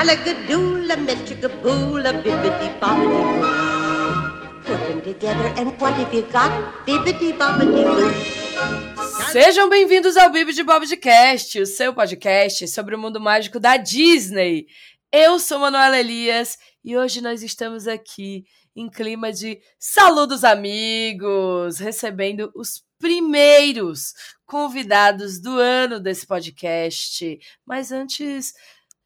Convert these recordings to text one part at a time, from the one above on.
Bibbidi bobbidi boo. Put them together and what have you got? Bibbidi bobbidi boo. Sejam bem-vindos ao Bibi de Bobcast, o seu podcast sobre o mundo mágico da Disney. Eu sou Manuela Elias e hoje nós estamos aqui em clima de saludos amigos, recebendo os primeiros convidados do ano desse podcast. Mas antes,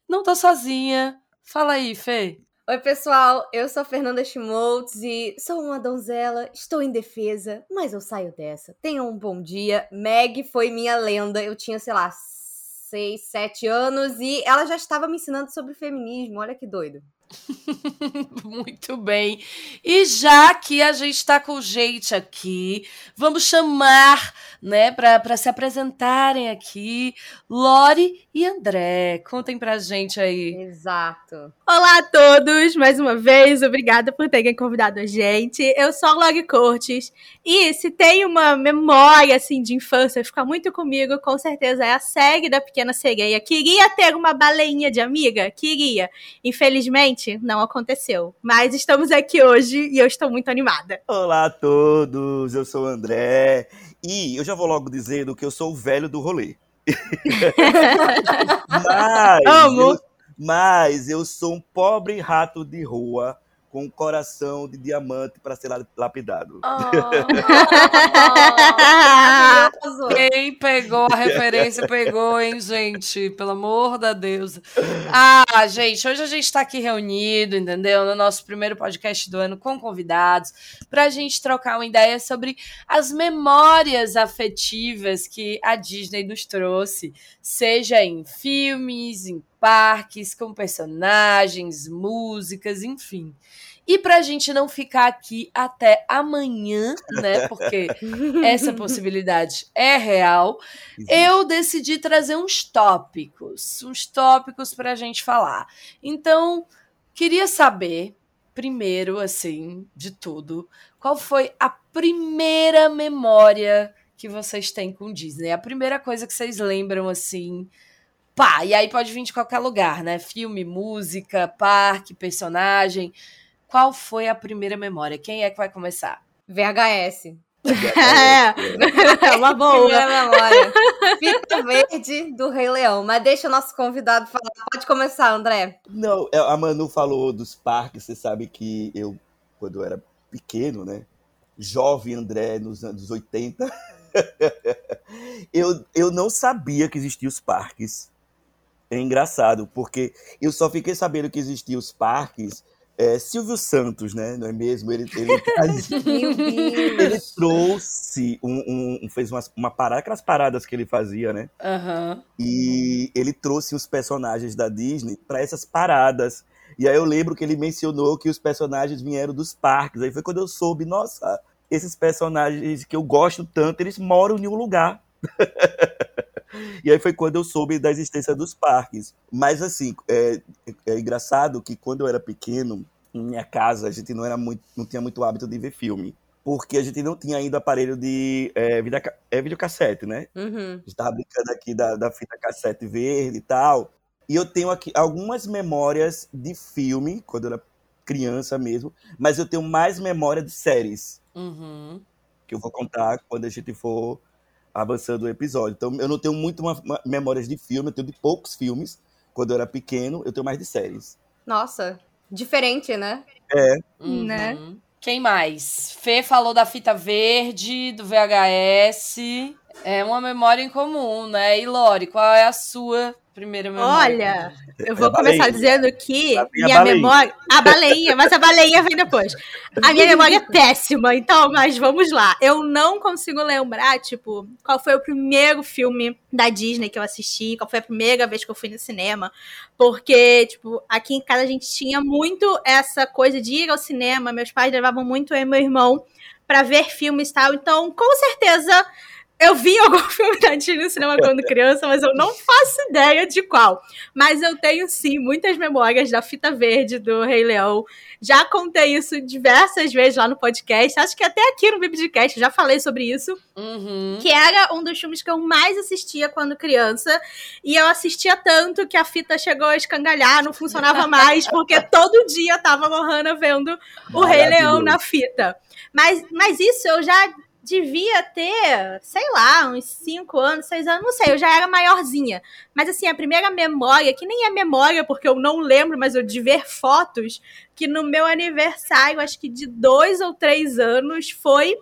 não tô sozinha. Fala aí, Fê. Oi, pessoal, eu sou a Fernanda Schmoltz e sou uma donzela, estou indefesa, mas eu saio dessa. Tenham um bom dia. Meg foi minha lenda, eu tinha, sei lá, seis, sete anos e ela já estava me ensinando sobre feminismo, olha que doido. Muito bem. E já que a gente está com gente aqui, vamos chamar, né, para se apresentarem aqui, Lori e André. Contem pra gente aí. Exato. Olá a todos, mais uma vez, obrigada por terem convidado a gente. Eu sou a Lori Cortes e se tem uma memória assim de infância ficar muito comigo, com certeza é a série da Pequena Sereia. Queria ter uma baleinha de amiga, queria. Infelizmente não aconteceu. Mas estamos aqui hoje e eu estou muito animada. Olá a todos, eu sou o André. E eu já vou logo dizendo que eu sou o velho do rolê. mas, Amo. Eu, mas eu sou um pobre rato de rua com um coração de diamante para ser lapidado. Maravilhoso. Quem pegou a referência, pegou, hein, gente? Pelo amor da Deus. Ah, gente, hoje a gente está aqui reunido, entendeu? No nosso primeiro podcast do ano com convidados, para a gente trocar uma ideia sobre as memórias afetivas que a Disney nos trouxe, seja em filmes, em parques, com personagens, músicas, enfim. E para a gente não ficar aqui até amanhã, né? Porque essa possibilidade é real, eu decidi trazer uns tópicos, uns tópicos para a gente falar. Então, queria saber, primeiro, assim, de tudo, qual foi a primeira memória que vocês têm com Disney? A primeira coisa que vocês lembram, assim, pá, e aí pode vir de qualquer lugar, né? Filme, música, parque, personagem. Qual foi a primeira memória? Quem é que vai começar? VHS. É, uma boa. Primeira memória. Fita verde do Rei Leão. Mas deixa o nosso convidado falar. Pode começar, André. Não, é, a Manu falou dos parques, você sabe que eu, quando eu era pequeno, né? Jovem André, nos anos 80, eu, eu não sabia que existiam os parques. É engraçado, porque eu só fiquei sabendo que existiam os parques é, Silvio Santos, né? Não é mesmo? Ele, ele, ele trouxe um, um- fez umas, uma parada, aquelas paradas que ele fazia, né? Aham. E ele trouxe os personagens da Disney para essas paradas. E aí eu lembro que ele mencionou que os personagens vieram dos parques. Aí foi quando eu soube, nossa, esses personagens que eu gosto tanto, eles moram em um lugar. e aí foi quando eu soube da existência dos parques. Mas assim, é, é engraçado que quando eu era pequeno, em minha casa, a gente não era muito, não tinha muito hábito de ver filme. Porque a gente não tinha ainda aparelho de é, vida, é, videocassete, né? Uhum. A gente tava brincando aqui da, da fita cassete verde e tal. E eu tenho aqui algumas memórias de filme, quando eu era criança mesmo, mas eu tenho mais memória de séries, Uhum. que eu vou contar quando a gente for avançando o episódio. Então eu não tenho muito uma- uma- memórias de filme, eu tenho de poucos filmes. Quando eu era pequeno, eu tenho mais de séries. Nossa. Diferente, né? Uhum. Né? Quem mais? Fê falou da fita verde, do VHS. É uma memória em comum, né? E Lori, qual é a sua primeira memória? Olha, eu É vou a começar dizendo que vem a minha memória. A baleinha, mas a baleinha vem depois. A minha memória é péssima, então, mas vamos lá. Eu não consigo lembrar, tipo, qual foi o primeiro filme da Disney que eu assisti, qual foi a primeira vez que eu fui no cinema. Porque, tipo, aqui em casa a gente tinha muito essa coisa de ir ao cinema. Meus pais levavam muito eu e meu irmão pra ver filmes e tal. Então, com certeza. Eu vi algum filme da Disney no cinema quando criança, mas eu não faço ideia de qual. Mas eu tenho sim muitas memórias da fita verde do Rei Leão. Já contei isso diversas vezes lá no podcast. Acho que até aqui no Biblicast já falei sobre isso. Uhum. Que era um dos filmes que eu mais assistia quando criança. E eu assistia tanto que a fita chegou a escangalhar, não funcionava mais, porque todo dia tava a Lohana vendo o Rei Leão na fita. Mas, mas isso eu já devia ter, sei lá, uns 5 anos, 6 anos, não sei, eu já era maiorzinha. Mas assim, a primeira memória, que nem é memória, porque eu não lembro, mas eu de ver fotos, que no meu aniversário, acho que de dois ou três anos, foi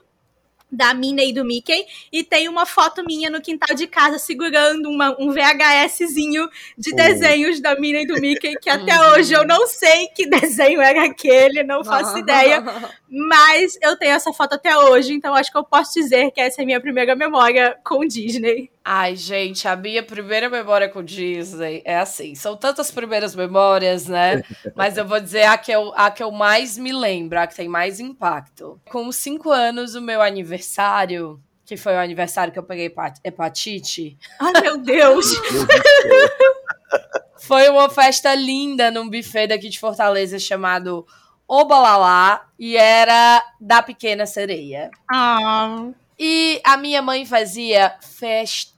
da Minnie e do Mickey, e tem uma foto minha no quintal de casa segurando uma, um VHSzinho de Oh. desenhos da Minnie e do Mickey, que até Uhum. hoje eu não sei que desenho era aquele, não faço ideia, mas eu tenho essa foto até hoje, então acho que eu posso dizer que essa é a minha primeira memória com Disney. Ai, gente, a minha primeira memória com Disney é assim. São tantas primeiras memórias, né? Mas eu vou dizer a que eu, a que eu mais me lembro, a que tem mais impacto. Com os cinco anos, o meu aniversário, que foi o aniversário que eu peguei hepat- hepatite, Ai, meu Deus! Foi uma festa linda num buffet daqui de Fortaleza chamado Obalalá e era da Pequena Sereia. Ah, E a minha mãe fazia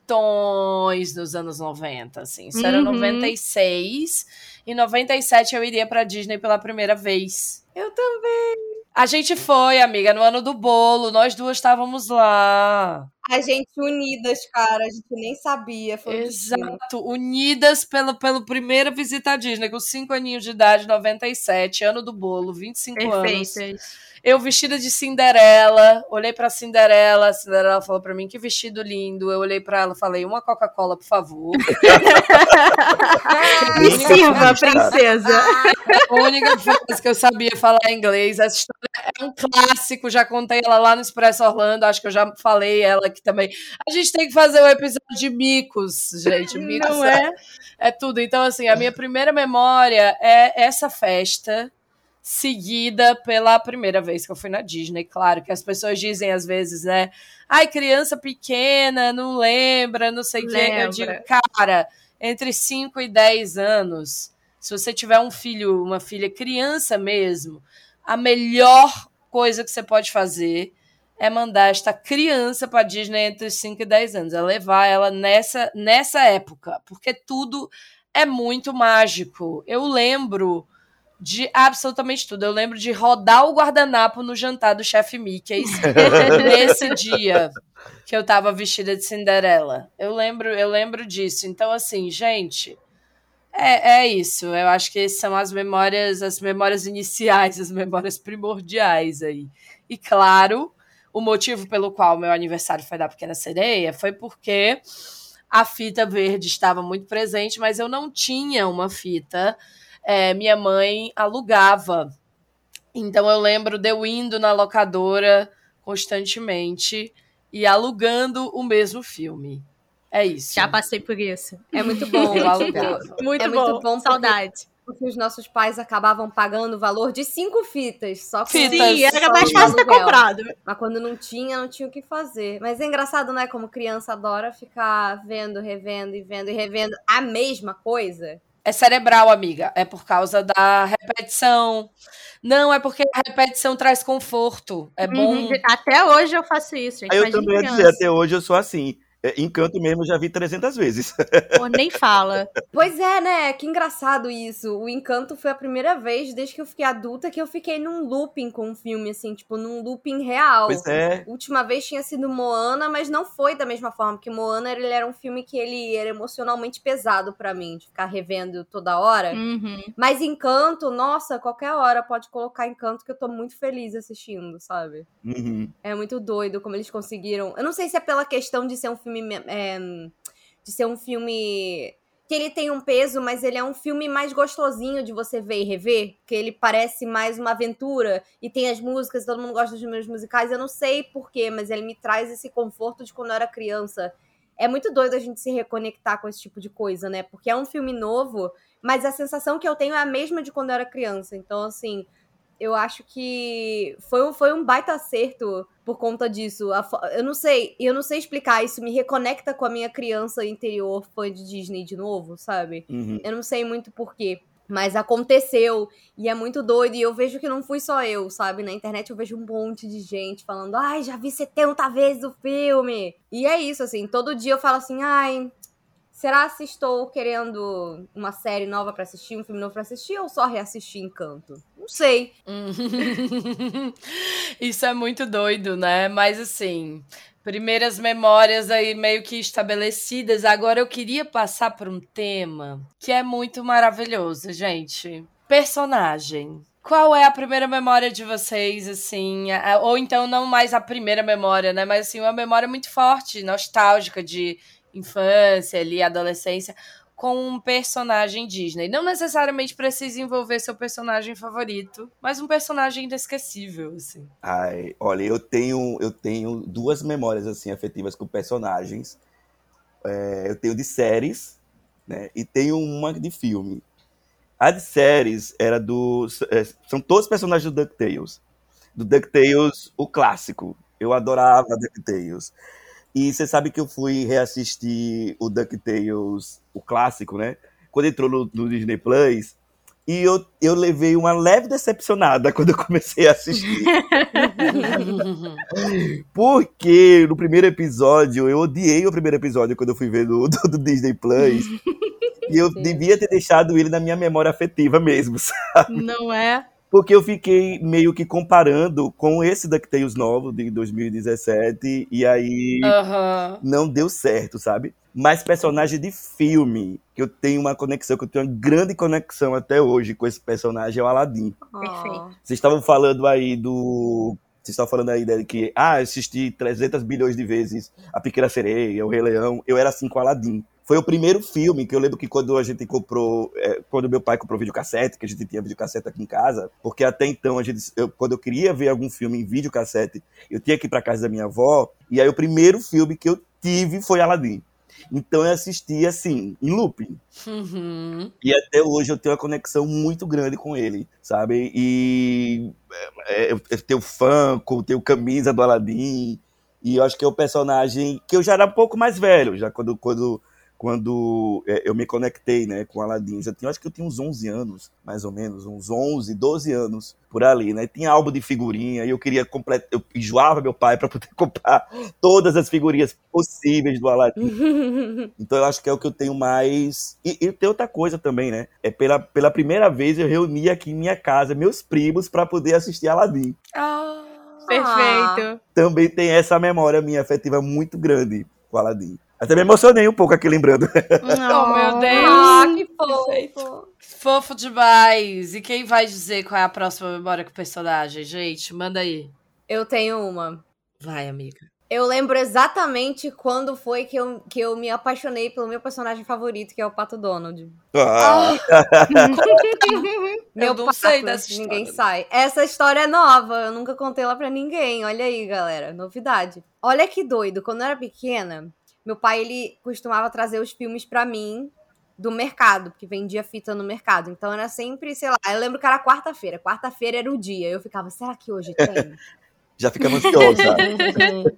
festões nos anos 90, assim. Isso era Uhum. 96. Em 97 eu iria pra Disney pela primeira vez. Eu também. A gente foi, amiga, no ano do bolo. Nós duas estávamos lá. A gente unidas, cara. A gente nem sabia. Exato. Unidas pela, pela primeira visita à Disney, com 5 aninhos de idade, 97, ano do bolo, 25 anos. perfeitas. Eu vestida de Cinderela, olhei pra Cinderela, a Cinderela falou pra mim que vestido lindo. Eu olhei pra ela e falei: "Uma Coca-Cola, por favor". Me sirva, princesa. A única frase que eu sabia falar inglês. Essa história é um clássico, já contei ela lá no Expresso Orlando, acho que eu já falei ela aqui também. A gente tem que fazer um episódio de micos, gente. Micos Não é? é tudo. Então, assim, a minha primeira memória é essa festa seguida pela primeira vez que eu fui na Disney. Claro que as pessoas dizem às vezes, né? Ai, criança pequena, não lembra, não sei o quê. Eu digo, cara, entre 5 e 10 anos, se você tiver um filho, uma filha criança mesmo, a melhor coisa que você pode fazer é mandar esta criança para Disney entre os 5 e 10 anos, é levar ela nessa, nessa época, porque tudo é muito mágico. Eu lembro de absolutamente tudo. Eu lembro de rodar o guardanapo no jantar do chefe Mickey nesse dia que eu tava vestida de Cinderela. Eu lembro, eu lembro disso. Então, assim, gente, é, é isso. Eu acho que são as memórias, as memórias iniciais, as memórias primordiais aí. E claro, o motivo pelo qual meu aniversário foi da Pequena Sereia foi porque a fita verde estava muito presente, mas eu não tinha uma fita. É, minha mãe alugava. Então eu lembro de eu indo na locadora constantemente e alugando o mesmo filme. É isso. Já passei por isso. É muito bom. Muito É bom. muito bom porque- Saudade. porque os nossos pais acabavam pagando o valor de cinco fitas. Só com Fitas. Sim, era só mais fácil ter comprado. Mas quando não tinha, não tinha o que fazer. Mas é engraçado, né? Como criança adora ficar vendo, revendo e vendo e revendo a mesma coisa. É cerebral, amiga. É por causa da repetição. Não, é porque a repetição traz conforto. É bom. Uhum. Até hoje eu faço isso, gente. Eu Imagina também ia dizer, até hoje eu sou assim. É, Encanto mesmo eu já vi 300 vezes. Pô, nem fala. Pois é, né? Que engraçado isso. O Encanto foi a primeira vez, desde que eu fiquei adulta, que eu fiquei num looping com um filme, assim, tipo, num looping real. Pois é. Última vez tinha sido Moana, mas não foi da mesma forma, porque Moana ele era um filme que ele era emocionalmente pesado pra mim, de ficar revendo toda hora. Uhum. Mas Encanto, nossa, qualquer hora pode colocar Encanto que eu tô muito feliz assistindo, sabe? Uhum. É muito doido como eles conseguiram. Eu não sei se é pela questão de ser um filme. É, de ser um filme. Que ele tem um peso, mas ele é um filme mais gostosinho de você ver e rever. Que ele parece mais uma aventura. E tem as músicas, todo mundo gosta dos meus musicais. Eu não sei porquê, mas ele me traz esse conforto de quando eu era criança. É muito doido a gente se reconectar com esse tipo de coisa, né? Porque é um filme novo, mas a sensação que eu tenho é a mesma de quando eu era criança. Então, assim, eu acho que foi, um- foi um baita acerto por conta disso. Eu não sei, eu não sei explicar. Isso me reconecta com a minha criança interior fã de Disney de novo, sabe? Uhum. Eu não sei muito porquê. Mas aconteceu e é muito doido. E eu vejo que não fui só eu, sabe? Na internet eu vejo um monte de gente falando: ai, já vi 70 vezes o filme. E é isso, assim. Todo dia eu falo assim: ai, será se estou querendo uma série nova pra assistir, um filme novo pra assistir ou só reassistir Encanto? Não sei. Isso é muito doido, né? Mas assim, primeiras memórias aí meio que estabelecidas. Agora eu queria passar por um tema que é muito maravilhoso, gente. Personagem. Qual é a primeira memória de vocês, assim? a- Ou então não mais a primeira memória, né? Mas assim, uma memória muito forte, nostálgica de infância ali, adolescência, com um personagem Disney. Não necessariamente precisa envolver seu personagem favorito, mas um personagem inesquecível, assim. Ai, olha, eu tenho, eu tenho duas memórias assim afetivas com personagens. É, eu tenho de séries, né? E tenho uma de filme. A de séries era do. é, São todos personagens do DuckTales. Do DuckTales, o clássico. Eu adorava DuckTales. E você sabe que eu fui reassistir o DuckTales, o clássico, né? Quando entrou no, no Disney Plus. E eu, eu levei uma leve decepcionada quando eu comecei a assistir. Porque no primeiro episódio, eu odiei o primeiro episódio quando eu fui ver do, do, do Disney Plus. e eu Sim. devia ter deixado ele na minha memória afetiva mesmo, sabe? Não é? Porque eu fiquei meio que comparando com esse DuckTales novo de 2017, e aí Aham. não deu certo, sabe? Mas personagem de filme, que eu tenho uma conexão, que eu tenho uma grande conexão até hoje com esse personagem, é o Aladdin. Perfeito. Vocês estavam falando aí do. Vocês estavam falando aí dele que, ah, eu assisti 300 bilhões de vezes A Pequena Sereia, O Rei Leão. Eu era assim com Aladdin. Foi o primeiro filme que eu lembro que quando a gente comprou, é, quando meu pai comprou videocassete, que a gente tinha videocassete aqui em casa, porque até então, a gente, eu- quando eu queria ver algum filme em videocassete, eu tinha que ir pra casa da minha avó, e aí o primeiro filme que eu tive foi Aladdin. Então eu assisti assim, em looping. Uhum. E até hoje eu tenho uma conexão muito grande com ele, sabe? E é, eu eu tenho Funko, tenho camisa do Aladdin. E eu acho que é o personagem que eu já era um pouco mais velho, já quando, quando, quando é, eu me conectei né, com o Aladdin. Já tinha, acho que eu tinha uns 11 anos, mais ou menos, uns 11, 12 anos por ali, né? Tinha álbum de figurinha e eu queria completar, eu enjoava meu pai para poder comprar todas as figurinhas possíveis do Aladdin. Então eu acho que é o que eu tenho mais. E, e tem outra coisa também, né? É pela, pela primeira vez eu reuni aqui em minha casa meus primos para poder assistir Aladdin. Ah. Perfeito. Também tem essa memória minha afetiva muito grande com Aladdin. Até me emocionei um pouco aqui lembrando. Oh, meu Deus. Ah, que fofo. Fofo demais. E quem vai dizer qual é a próxima memória com o personagem, gente? Manda aí. Eu tenho uma. Vai, amiga. Eu lembro exatamente quando foi que eu, que eu me apaixonei pelo meu personagem favorito, que é o Pato Donald. Ah, Meu não sei pato, dessa Ninguém história. sai. Essa história é nova, eu nunca contei lá pra ninguém. Olha aí, galera, novidade. Olha que doido, quando eu era pequena, meu pai ele costumava trazer os filmes pra mim do mercado, porque vendia fita no mercado. Então era sempre, sei lá, eu lembro que era quarta-feira. Quarta-feira era o dia. Eu ficava, será que hoje tem? já ficava ansiosa.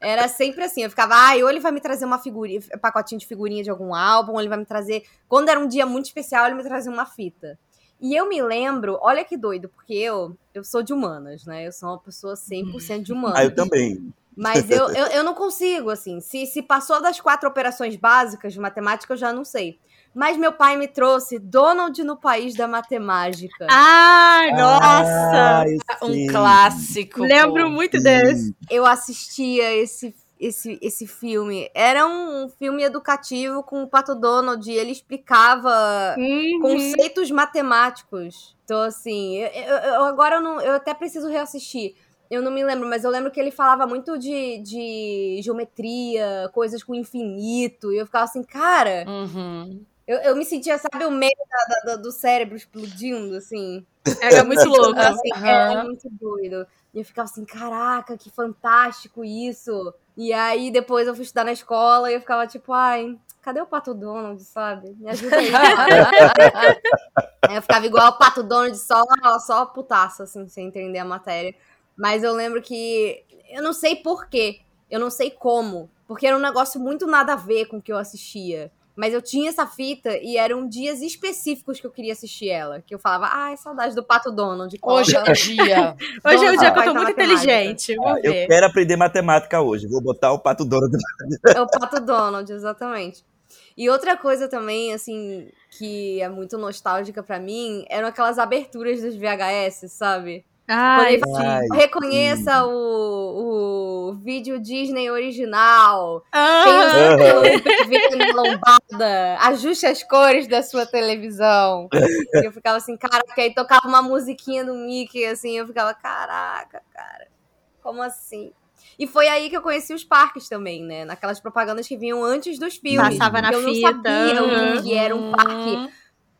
Era sempre assim, eu ficava, ai, ou ele vai me trazer uma figurinha, pacotinho de figurinha de algum álbum, ou ele vai me trazer. Quando era um dia muito especial, ele me trazia uma fita. E eu me lembro, olha que doido, porque eu, eu sou de humanas, né? Eu sou uma pessoa 100% de humanas. ah, eu também. Mas eu, eu, eu não consigo, assim. Se, se passou das quatro operações básicas de matemática, eu já não sei. Mas meu pai me trouxe Donald no País da Matemática. Ah, nossa! Ai, Um sim. clássico. Lembro pô. muito desse. eu assistia esse, esse, esse filme. Era um filme educativo com o Pato Donald e ele explicava Uhum. conceitos matemáticos. Então, assim, eu, eu- eu- agora eu, não, eu até preciso reassistir. Eu não me lembro, mas eu lembro que ele falava muito de, de geometria, coisas com infinito. E eu ficava assim, cara, Uhum. eu, eu me sentia, sabe, o meio da- da- do cérebro explodindo, assim. Era muito louco. Assim, Aham. Era muito doido. E eu ficava assim, caraca, que fantástico isso. E aí depois eu fui estudar na escola e eu ficava tipo, ai, cadê o Pato Donald, sabe? Me ajuda aí. Aí eu ficava igual o Pato Donald, só, só putaça, assim, sem entender a matéria. Mas eu lembro que. Eu não sei porquê. Eu não sei como. Porque era um negócio muito nada a ver com o que eu assistia. Mas eu tinha essa fita e eram dias específicos que eu queria assistir ela. Que eu falava, ai, saudade do Pato Donald. Hoje é o dia. Hoje é o dia que eu tô muito matemática. inteligente. Ah, eu quero aprender matemática hoje. Vou botar o pato Donald. É o Pato Donald, exatamente. E outra coisa também, assim, que é muito nostálgica pra mim, eram aquelas aberturas dos VHS, sabe? Ai. Ai, Reconheça o, o vídeo Disney original. Ah, Tem o PV na lombada. Ajuste as cores da sua televisão. E eu ficava assim, caraca, aí tocava uma musiquinha do Mickey, assim, eu ficava, caraca, cara, como assim? E foi aí que eu conheci os parques também, né? Naquelas propagandas que vinham antes dos filmes. Passava na que eu não fita. sabia o Uhum. que era um parque.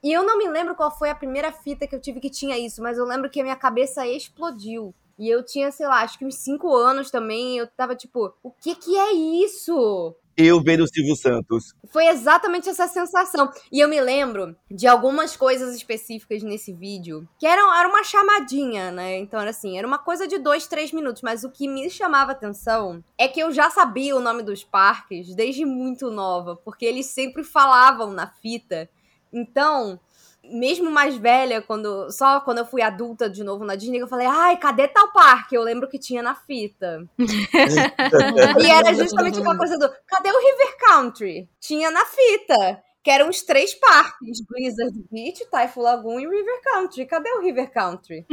E eu não me lembro qual foi a primeira fita que eu tive que tinha isso, mas eu lembro que a minha cabeça explodiu. E eu tinha, sei lá, acho que uns 5 anos também. Eu tava tipo, o que que é isso? Eu vendo o Silvio Santos. Foi exatamente essa sensação. E eu me lembro de algumas coisas específicas nesse vídeo, que eram, era uma chamadinha, né? Então era assim, era uma coisa de dois, três minutos. Mas o que me chamava atenção é que eu já sabia o nome dos parques desde muito nova, porque eles sempre falavam na fita. Então, mesmo mais velha, quando só quando eu fui adulta de novo na Disney, eu falei, ai, cadê tal parque? Eu lembro que tinha na fita. E era justamente aquela coisa do cadê o River Country? Tinha na fita. Que eram os três parques: Blizzard Beach, Typhoon Lagoon e River Country. Cadê o River Country?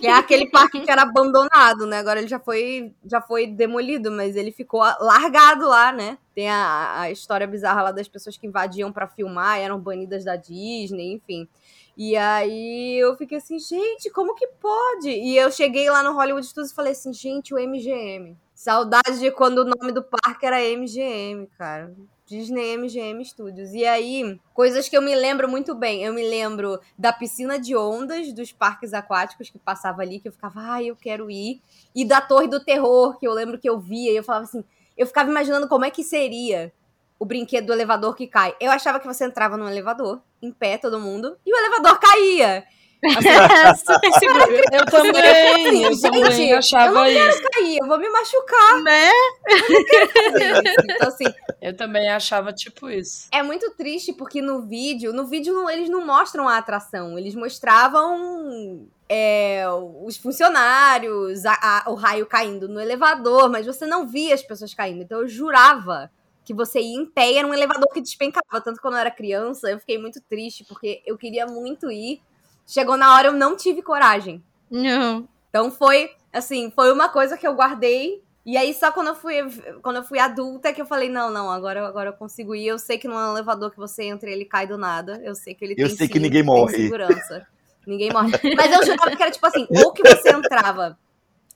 que é aquele parque que era abandonado, né? Agora ele já foi, já foi demolido, mas ele ficou largado lá, né? Tem a, a história bizarra lá das pessoas que invadiam pra filmar, eram banidas da Disney, enfim. E aí eu fiquei assim, gente, como que pode? E eu cheguei lá no Hollywood Studios e falei assim, gente, o MGM. Saudade de quando o nome do parque era MGM, cara. Disney MGM Studios. E aí, coisas que eu me lembro muito bem. Eu me lembro da piscina de ondas dos parques aquáticos que passava ali, que eu ficava, ai, eu quero ir. E da Torre do Terror, que eu lembro que eu via, e eu falava assim, eu ficava imaginando como é que seria o brinquedo do elevador que cai. Eu achava que você entrava no elevador, em pé, todo mundo, e o elevador caía. super seguro. Eu também, eu Gente, também eu achava não isso. Cair, eu vou me machucar. Né? Então, assim, Eu também achava tipo isso. É muito triste porque no vídeo, no vídeo eles não mostram a atração, eles mostravam é, os funcionários, a- a- o raio caindo no elevador, mas você não via as pessoas caindo. Então eu jurava que você ia em pé e era um elevador que despencava. Tanto quando eu era criança, eu fiquei muito triste porque eu queria muito ir. Chegou na hora, eu não tive coragem. Não. Então foi, assim, foi uma coisa que eu guardei. E aí só quando eu fui, quando eu fui adulta é que eu falei, não, não, agora, agora eu consigo ir. Eu sei que não é um elevador que você entra e ele cai do nada. Eu sei que ele Eu tem sei que sim, ninguém tem morre. segurança. Ninguém morre. Mas eu jurava que era tipo assim, ou que você entrava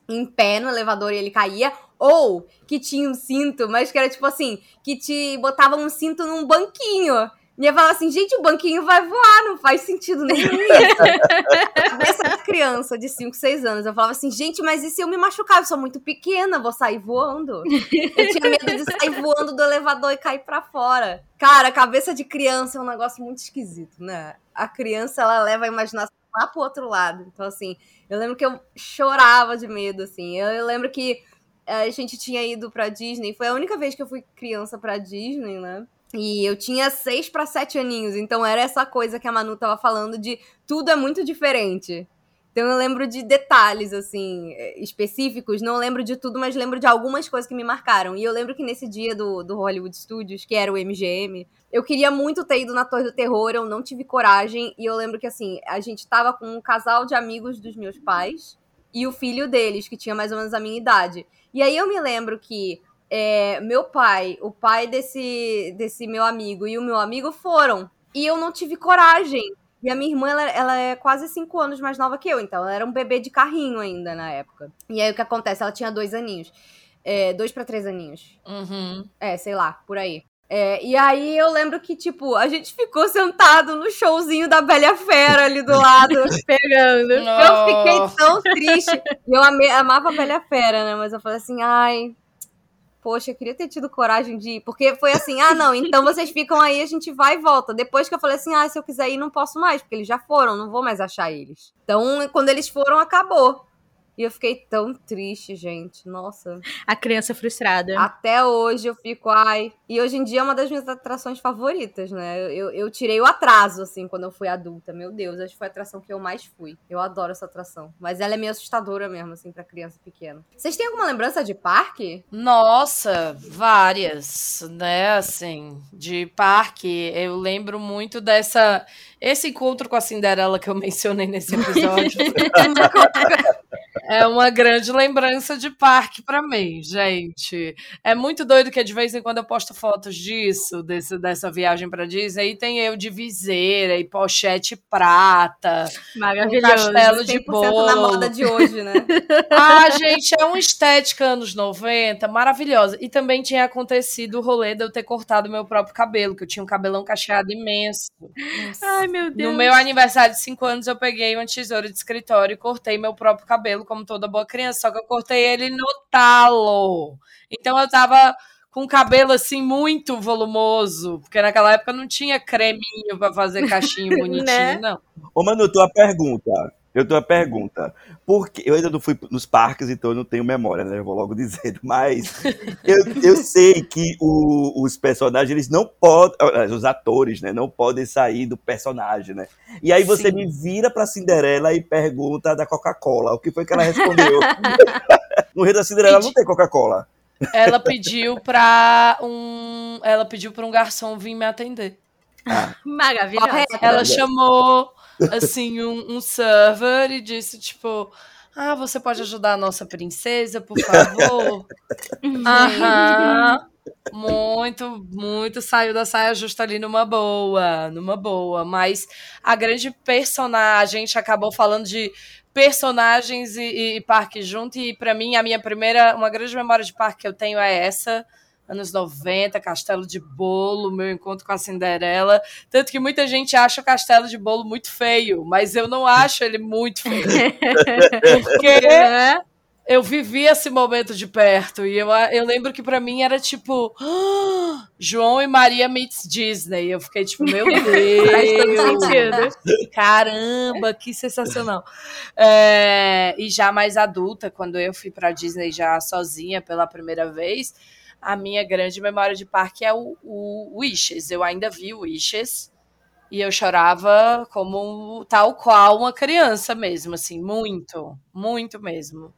em pé no elevador e ele caía, ou que tinha um cinto, mas que era tipo assim, que te botava um cinto num banquinho. E eu falava assim, gente, o banquinho vai voar, não faz sentido nenhum isso. De criança de 5, 6 anos. Eu falava assim, gente, mas e se eu me machucar? Eu sou muito pequena, vou sair voando. Eu tinha medo de sair voando do elevador e cair pra fora. Cara, cabeça de criança é um negócio muito esquisito, né? A criança, ela leva a imaginação lá pro outro lado. Então, assim, eu lembro que eu chorava de medo, assim. Eu, eu lembro que a gente tinha ido pra Disney. Foi a única vez que eu fui criança pra Disney, né? E eu tinha seis para sete aninhos, então era essa coisa que a Manu tava falando de tudo é muito diferente. Então eu lembro de detalhes, assim, eh, específicos, não lembro de tudo, mas lembro de algumas coisas que me marcaram. E eu lembro que nesse dia do, do Hollywood Studios, que era o MGM, eu queria muito ter ido na Torre do Terror, eu não tive coragem. E eu lembro que, assim, a gente tava com um casal de amigos dos meus pais e o filho deles, que tinha mais ou menos a minha idade. E aí eu me lembro que é, meu pai, o pai desse, desse meu amigo e o meu amigo foram. E eu não tive coragem. E a minha irmã, ela, ela é quase cinco anos mais nova que eu, então ela era um bebê de carrinho ainda na época. E aí o que acontece? Ela tinha dois aninhos. É, dois para três aninhos. Uhum. É, sei lá, por aí. É, e aí eu lembro que, tipo, a gente ficou sentado no showzinho da Bela Fera ali do lado. Esperando. Eu fiquei tão triste. E eu amei- amava a Bela Fera, né? Mas eu falei assim, ai. Poxa, eu queria ter tido coragem de ir. Porque foi assim, ah, não, então vocês ficam aí, a gente vai e volta. Depois que eu falei assim, ah, se eu quiser ir, não posso mais, porque eles já foram, não vou mais achar eles. Então, quando eles foram, acabou. E eu fiquei tão triste, gente. Nossa. A criança frustrada. Até hoje eu fico, ai. E hoje em dia é uma das minhas atrações favoritas, né? Eu, eu tirei o atraso, assim, quando eu fui adulta. Meu Deus, acho que foi a atração que eu mais fui. Eu adoro essa atração. Mas ela é meio assustadora mesmo, assim, pra criança pequena. Vocês têm alguma lembrança de parque? Nossa, várias, né? Assim, de parque. Eu lembro muito dessa. Esse encontro com a Cinderela que eu mencionei nesse episódio. É uma grande lembrança de parque para mim, gente. É muito doido que de vez em quando eu posto fotos disso, desse, dessa viagem para Disney, tem eu de viseira e pochete prata, Maravilhoso. um castelo de bolo. na moda de hoje, né? Ah, gente, é uma estética anos 90 maravilhosa. E também tinha acontecido o rolê de eu ter cortado meu próprio cabelo, que eu tinha um cabelão cacheado imenso. Ai, meu Deus. No meu aniversário de 5 anos, eu peguei uma tesoura de escritório e cortei meu próprio cabelo, como toda boa criança, só que eu cortei ele no talo. Então eu tava com o cabelo assim muito volumoso, porque naquela época não tinha creminho pra fazer cachinho bonitinho, Né? não. Ô, Manu, tua pergunta. Eu tenho uma pergunta. Porque eu ainda não fui nos parques, então eu não tenho memória, né? Eu vou logo dizendo. Mas eu, eu sei que o- os personagens, eles não podem. Os atores, né? Não podem sair do personagem, né? E aí você Sim. me vira pra Cinderela e pergunta da Coca-Cola. O que foi que ela respondeu? no Rei da Cinderela não tem Coca-Cola. Ela pediu pra um. Ela pediu pra um garçom vir me atender. Maravilhoso. Correto. Ela chamou, assim, um, um server e disse, tipo, ah, você pode ajudar a nossa princesa, por favor? Aham. Muito, muito saiu da saia justa ali numa boa, numa boa. Mas a grande personagem, a gente acabou falando de personagens e, e parque junto, e pra mim, a minha primeira, uma grande memória de parque que eu tenho é essa. Anos 90, Castelo de Bolo, meu encontro com a Cinderela. Tanto que muita gente acha o Castelo de Bolo muito feio, mas eu não acho ele muito feio. Porque Né? eu vivi esse momento de perto e eu, eu lembro que pra mim era tipo "Ah, João e Maria meets Disney. Eu fiquei tipo, meu Faz todo Deus, sentido. caramba, que sensacional. É, e já mais adulta, quando eu fui pra Disney já sozinha pela primeira vez, a minha grande memória de parque é o, o Wishes. Eu ainda vi o Wishes. E eu chorava como tal qual uma criança mesmo, assim, muito, muito mesmo.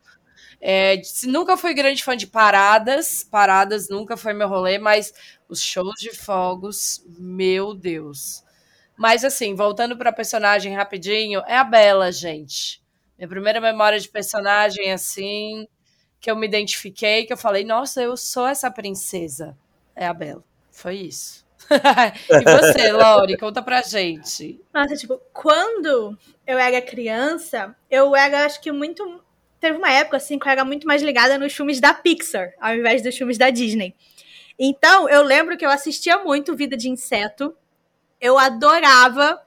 É, nunca fui grande fã de paradas, paradas nunca foi meu rolê, mas os shows de fogos, meu Deus. Mas assim, voltando para personagem rapidinho, é a Bela, gente. Minha primeira memória de personagem assim, que eu me identifiquei, que eu falei, nossa, eu sou essa princesa. É a Bela. Foi isso. e você, Lori, conta pra gente. Nossa, tipo, quando eu era criança, eu era, acho que muito. Teve uma época, assim, que eu era muito mais ligada nos filmes da Pixar, ao invés dos filmes da Disney. Então, eu lembro que eu assistia muito Vida de Inseto. Eu adorava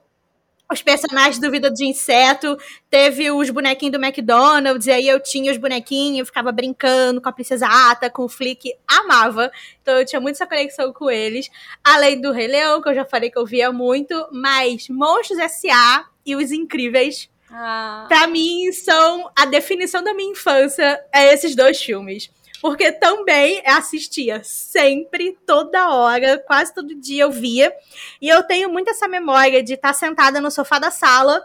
os personagens do Vida de Inseto. Teve os bonequinhos do McDonald's, e aí eu tinha os bonequinhos, ficava brincando com a Princesa Ata, com o Flick. Amava. Então, eu tinha muito essa conexão com eles. Além do Rei Leão, que eu já falei que eu via muito. Mas Monstros S.A. e Os Incríveis Ah, Pra mim, são a definição da minha infância é esses dois filmes. Porque também assistia sempre, toda hora, quase todo dia eu via. E eu tenho muito essa memória de estar sentada no sofá da sala,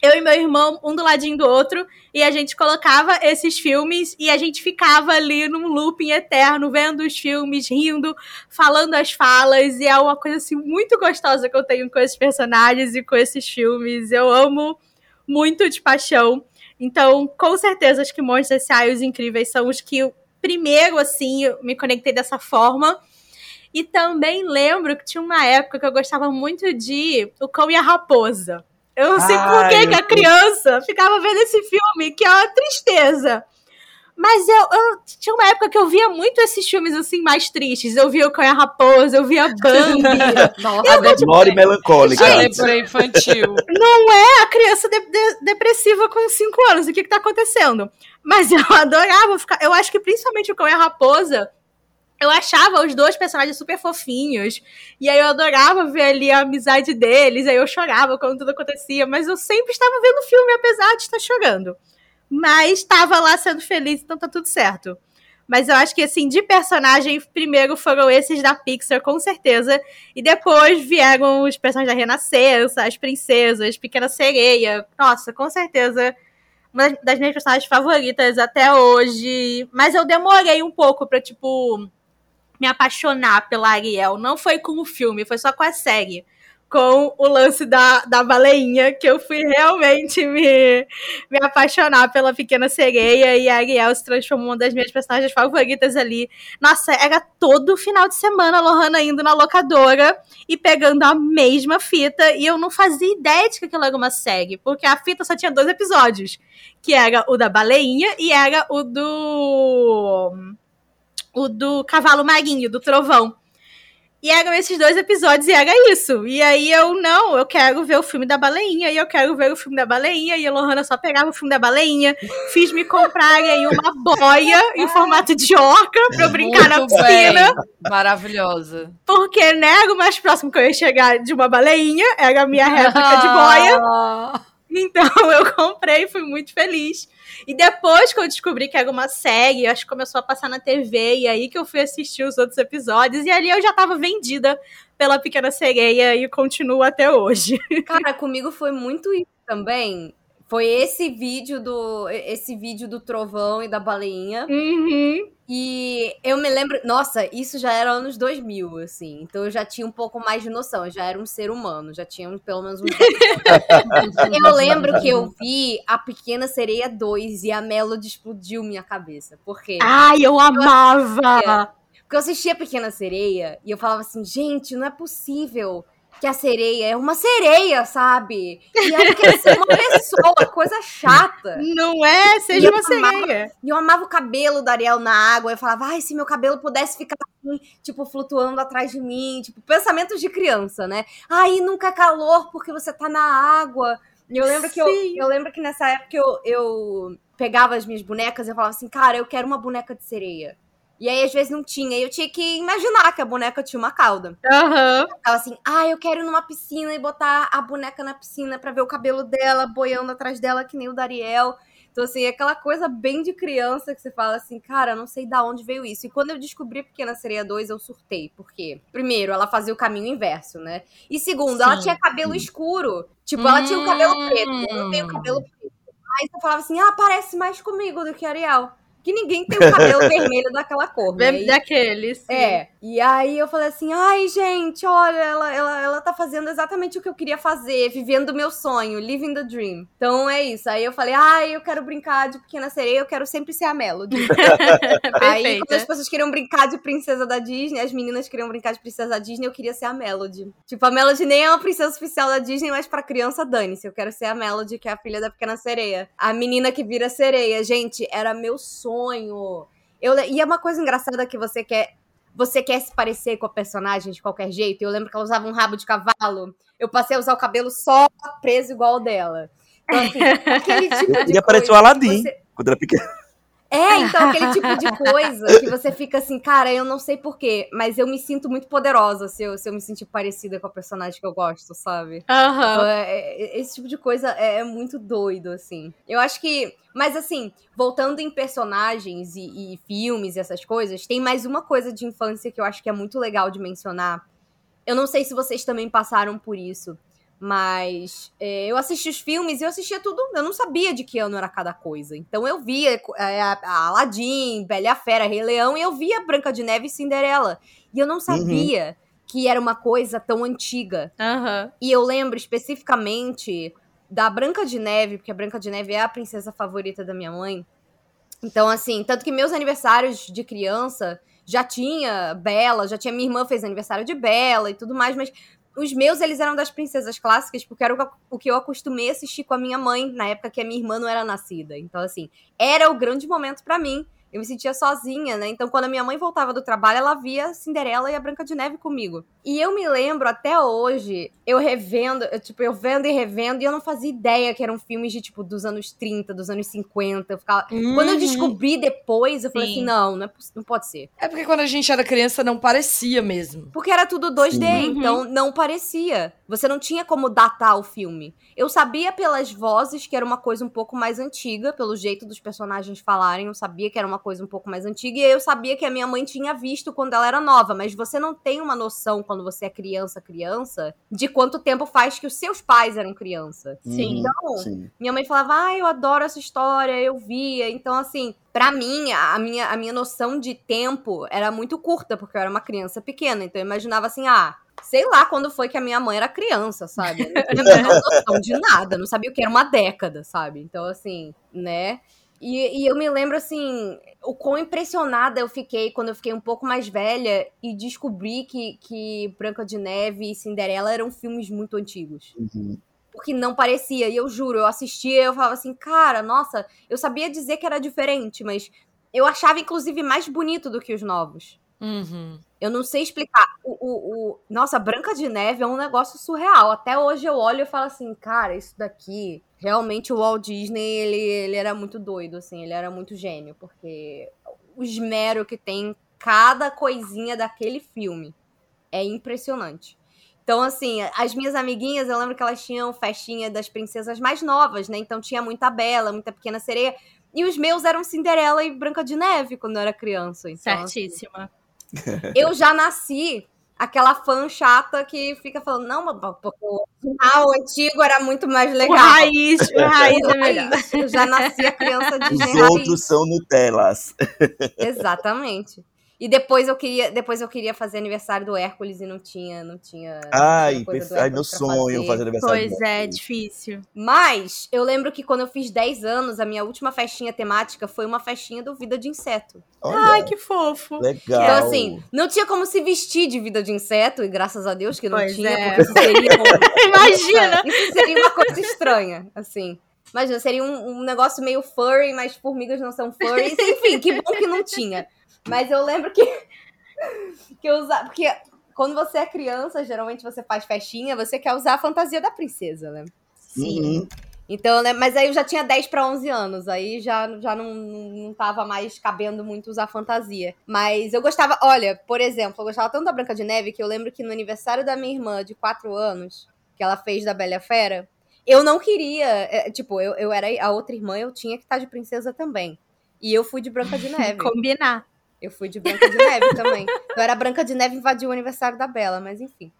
eu e meu irmão, um do ladinho do outro, e a gente colocava esses filmes e a gente ficava ali num looping eterno, vendo os filmes, rindo, falando as falas, e é uma coisa assim muito gostosa que eu tenho com esses personagens e com esses filmes. Eu amo muito de paixão. Então, com certeza, acho que Monstros S.A. e Os Incríveis são os que, primeiro, assim, eu me conectei dessa forma. E também lembro que tinha uma época que eu gostava muito de O Cão e a Raposa. Eu não sei por que que a criança ficava vendo esse filme, que é uma tristeza. Mas eu, eu- tinha uma época que eu via muito esses filmes assim mais tristes. Eu via o Cão e a Raposa, eu via Bambi. nossa, Lore melancólica. A deprê infantil. não é a criança de- de- depressiva com 5 anos. O que, que tá acontecendo? Mas eu adorava ficar. Eu acho que principalmente o Cão e a Raposa eu achava os dois personagens super fofinhos. E aí eu adorava ver ali a amizade deles. Aí eu chorava quando tudo acontecia. Mas eu sempre estava vendo o filme, apesar de estar chorando. Mas estava lá sendo feliz, então tá tudo certo. Mas eu acho que, assim, de personagem, primeiro foram esses da Pixar, com certeza. E depois vieram os personagens da Renascença, as princesas, Pequena Sereia. Nossa, com certeza. Uma das minhas personagens favoritas até hoje. Mas eu demorei um pouco pra, tipo, me apaixonar pela Ariel. Não foi com o filme, foi só com a série com o lance da, da baleinha, que eu fui realmente me, me apaixonar pela pequena sereia e a Ariel se transformou uma das minhas personagens favoritas ali. Nossa, era todo final de semana a Lohana indo na locadora e pegando a mesma fita, e eu não fazia ideia de que aquilo era uma série, porque a fita só tinha dois episódios, que era o da baleinha e era o do o do cavalo marinho, do trovão. E eram esses dois episódios e era isso. E aí eu, não, eu quero ver o filme da baleinha, e eu quero ver o filme da baleinha, e a Lohana só pegava o filme da baleinha, fiz me comprar aí uma boia em formato de orca pra eu brincar Muito na piscina. bem. Maravilhosa. Porque, né, o mais próximo que eu ia chegar de uma baleinha era a minha réplica de boia. Então eu comprei fui muito feliz. E depois que eu descobri que era uma série, acho que começou a passar na TV, e aí que eu fui assistir os outros episódios, e ali eu já tava vendida pela Pequena Sereia e continuo até hoje. Cara, comigo foi muito isso também. Foi esse vídeo do esse vídeo do trovão e da baleinha. Uhum. E eu me lembro, nossa, isso já era anos 2000, assim. Então eu já tinha um pouco mais de noção, eu já era um ser humano, já tinha um- pelo menos um Eu lembro que eu vi a Pequena Sereia 2 e a Melody explodiu minha cabeça. Por quê? Ai, eu amava! Porque eu assistia Pequena Sereia e eu falava assim, gente, não é possível que a sereia é uma sereia, sabe? E ela quer ser uma pessoa, coisa chata. Não é? Seja uma sereia. E eu amava o cabelo da Ariel na água. Eu falava, ai, se meu cabelo pudesse ficar assim, tipo, flutuando atrás de mim. Tipo, pensamentos de criança, né? Ai, nunca é calor porque você tá na água. E eu lembro que eu, eu lembro que nessa época eu, eu pegava as minhas bonecas e eu falava assim, cara, eu quero uma boneca de sereia. E aí, às vezes, não tinha. E eu tinha que imaginar que a boneca tinha uma cauda. Aham. Eu ficava assim, ah, eu quero ir numa piscina e botar a boneca na piscina pra ver o cabelo dela boiando atrás dela, que nem o da Ariel. Então, assim, é aquela coisa bem de criança que você fala assim, cara, não sei da onde veio isso. E quando eu descobri Pequena Sereia 2, eu surtei. Por quê? Primeiro, ela fazia o caminho inverso, né? E segundo, ela Sim. tinha cabelo escuro. Tipo, ela tinha o cabelo preto. Eu não tenho cabelo preto. Aí eu falava assim, ah, parece mais comigo do que a Ariel. Que ninguém tem o cabelo vermelho daquela cor. Né? Bem E- Daqueles. sim. é, e aí eu falei assim, ai, gente, olha, ela, ela, ela tá fazendo exatamente o que eu queria fazer, vivendo o meu sonho, living the dream. Então é isso. Aí eu falei, ai, eu quero brincar de pequena sereia, eu quero sempre ser a Melody. aí quando as pessoas queriam brincar de princesa da Disney, as meninas queriam brincar de princesa da Disney, eu queria ser a Melody. Tipo, a Melody nem é uma princesa oficial da Disney, mas pra criança, dane-se. Eu quero ser a Melody, que é a filha da pequena sereia. A menina que vira sereia. Gente, era meu sonho. Eu, le- e é uma coisa engraçada que você quer. Você quer se parecer com a personagem de qualquer jeito. Eu lembro que ela usava um rabo de cavalo. Eu passei a usar o cabelo só preso igual o dela. Então, assim, aquele tipo Eu de coisa, Aladdin você- quando era pequeno. É, então, aquele tipo de coisa que você fica assim, cara, eu não sei porquê, mas eu me sinto muito poderosa se eu, se eu me sentir parecida com a personagem que eu gosto, sabe? Então, Aham. é- esse tipo de coisa é, é muito doido, assim. Eu acho que. Mas, assim, voltando em personagens e, e filmes e essas coisas, tem mais uma coisa de infância que eu acho que é muito legal de mencionar. Eu não sei se vocês também passaram por isso, mas é, eu assisti os filmes e eu assistia tudo. Eu não sabia de que ano era cada coisa. Então eu via é, a, a Aladdin, Bela e a Fera, Rei Leão, e eu via Branca de Neve e Cinderela. E eu não sabia que era uma coisa tão antiga. Aham. E eu lembro especificamente da Branca de Neve, porque a Branca de Neve é a princesa favorita da minha mãe. Então, assim, tanto que meus aniversários de criança já tinha Bela, já tinha minha irmã fez aniversário de Bela e tudo mais, mas os meus eles eram das princesas clássicas, porque era o que- eu acostumei a assistir com a minha mãe na época que a minha irmã não era nascida. Então, assim, era o grande momento pra mim eu me sentia sozinha, né? Então, quando a minha mãe voltava do trabalho, ela via Cinderela e a Branca de Neve comigo. E eu me lembro até hoje, eu revendo, eu, tipo, eu vendo e revendo, e eu não fazia ideia que eram filmes de, tipo, dos anos 30, dos anos 50. Eu ficava... Uhum. Quando eu descobri depois, eu falei Sim. assim: não, não, é não pode ser. É porque quando a gente era criança não parecia mesmo. Porque era tudo 2D, Sim. então não parecia. Você não tinha como datar o filme. Eu sabia pelas vozes que era uma coisa um pouco mais antiga, pelo jeito dos personagens falarem, eu sabia que era uma coisa um pouco mais antiga, e eu sabia que a minha mãe tinha visto quando ela era nova, mas você não tem uma noção quando você é criança, criança, de quanto tempo faz que os seus pais eram criança. Sim. Uhum, Então, sim. minha mãe falava, ah, eu adoro essa história, eu via. Então, assim, pra mim, a minha, a minha noção de tempo era muito curta, porque eu era uma criança pequena. Então, eu imaginava assim, ah, sei lá quando foi que a minha mãe era criança, sabe? Eu não tinha noção de nada, não sabia o que era uma década, sabe? Então, assim, né? E, e eu me lembro, assim, o quão impressionada eu fiquei quando eu fiquei um pouco mais velha e descobri que, que Branca de Neve e Cinderela eram filmes muito antigos Uhum. porque não parecia. E eu juro, eu assistia e eu falava assim, cara, nossa, eu sabia dizer que era diferente, mas eu achava, inclusive, mais bonito do que os novos. Uhum. Eu não sei explicar. O, o, o- Nossa, Branca de Neve é um negócio surreal. Até hoje eu olho e falo assim, cara, isso daqui. Realmente o Walt Disney, ele, ele era muito doido, assim, ele era muito gênio, porque o esmero que tem em cada coisinha daquele filme é impressionante. Então, assim, as minhas amiguinhas, eu lembro que elas tinham festinha das princesas mais novas, né? Então tinha muita Bela, muita Pequena Sereia. E os meus eram Cinderela e Branca de Neve quando eu era criança. Então, assim, Certíssima. Eu já nasci aquela fã chata que fica falando, não, mas porque o original, o antigo era muito mais O legal. raiz, o raiz é O melhor. raiz. Eu já nasci a criança de Os raiz. outros são Nutellas. Exatamente. E depois eu queria, depois eu queria fazer aniversário do Hércules e não tinha, não tinha. Ai, perfe- ai, meu sonho fazer aniversário. Pois é, difícil. Mas eu lembro que quando eu fiz 10 anos, a minha última festinha temática foi uma festinha do Vida de Inseto. Olha, Ai, que fofo. legal. Então, assim, não tinha como se vestir de vida de inseto, e graças a Deus que não Pois tinha, é. porque isso seria. um- Imagina. Isso seria uma coisa estranha, assim. Imagina, seria um, um negócio meio furry, mas formigas não são furries. Enfim, que bom que não tinha. Mas eu lembro que, que eu usava. Porque quando você é criança, geralmente você faz festinha, você quer usar a fantasia da princesa, né? Uhum. Então, né, mas aí eu já tinha 10 para 11 anos, aí já, já não, não tava mais cabendo muito usar fantasia. Mas eu gostava, olha, por exemplo, eu gostava tanto da Branca de Neve que eu lembro que no aniversário da minha irmã de 4 anos, que ela fez da Bela Fera, eu não queria, é, tipo, eu, eu era a outra irmã, eu tinha que estar de princesa também. E eu fui de Branca de Neve. Combinar. Eu fui de Branca de Neve também. Eu era Branca de Neve invadiu o aniversário da Bela, mas enfim.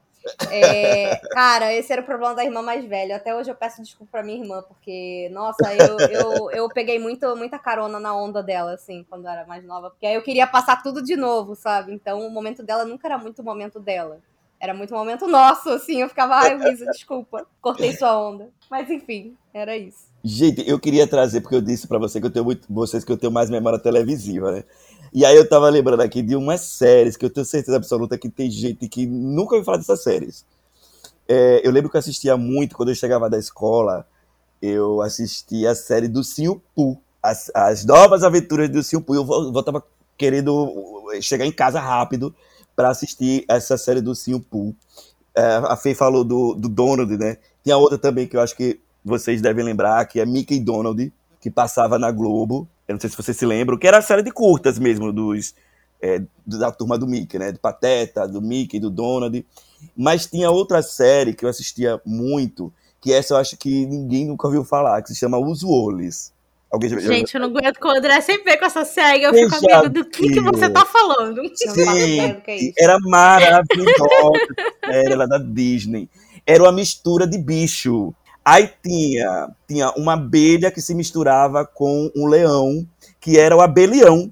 É, cara, esse era o problema da irmã mais velha. Até hoje eu peço desculpa pra minha irmã, porque, nossa, eu, eu, eu peguei muito, muita carona na onda dela, assim, quando eu era mais nova. Porque aí eu queria passar tudo de novo, sabe? Então o momento dela nunca era muito o momento dela. Era muito o momento nosso, assim. Eu ficava, ai, Luísa, desculpa. Cortei sua onda. Mas enfim, era isso. Gente, eu queria trazer, porque eu disse pra você que eu tenho muito, vocês que eu tenho mais memória televisiva, né? E aí eu tava lembrando aqui de umas séries que eu tenho certeza absoluta que tem gente que nunca ouviu falar dessas séries. É, eu lembro que eu assistia muito, quando eu chegava da escola, eu assistia a série do Sim Poo, as, as novas aventuras do Sim Poo. Eu vo- voltava querendo chegar em casa rápido para assistir essa série do Sim Poo. É, a Fê falou do, do Donald, né? Tem a outra também que eu acho que vocês devem lembrar, que é Mickey Donald, que passava na Globo. Eu não sei se vocês se lembram, que era a série de curtas mesmo, dos, é, da turma do Mickey, né? Do Pateta, do Mickey, do Donald. Mas tinha outra série que eu assistia muito, que essa eu acho que ninguém nunca ouviu falar, que se chama Os Woles. Alguém já Gente, eu não aguento com o André sempre vem com essa série. Eu Veja fico amigo do que, que você tá falando. Eu é Sim, isso. era maravilhosa essa série lá da Disney. Era uma mistura de bicho. Aí tinha, tinha uma abelha que se misturava com um leão, que era o abelhão.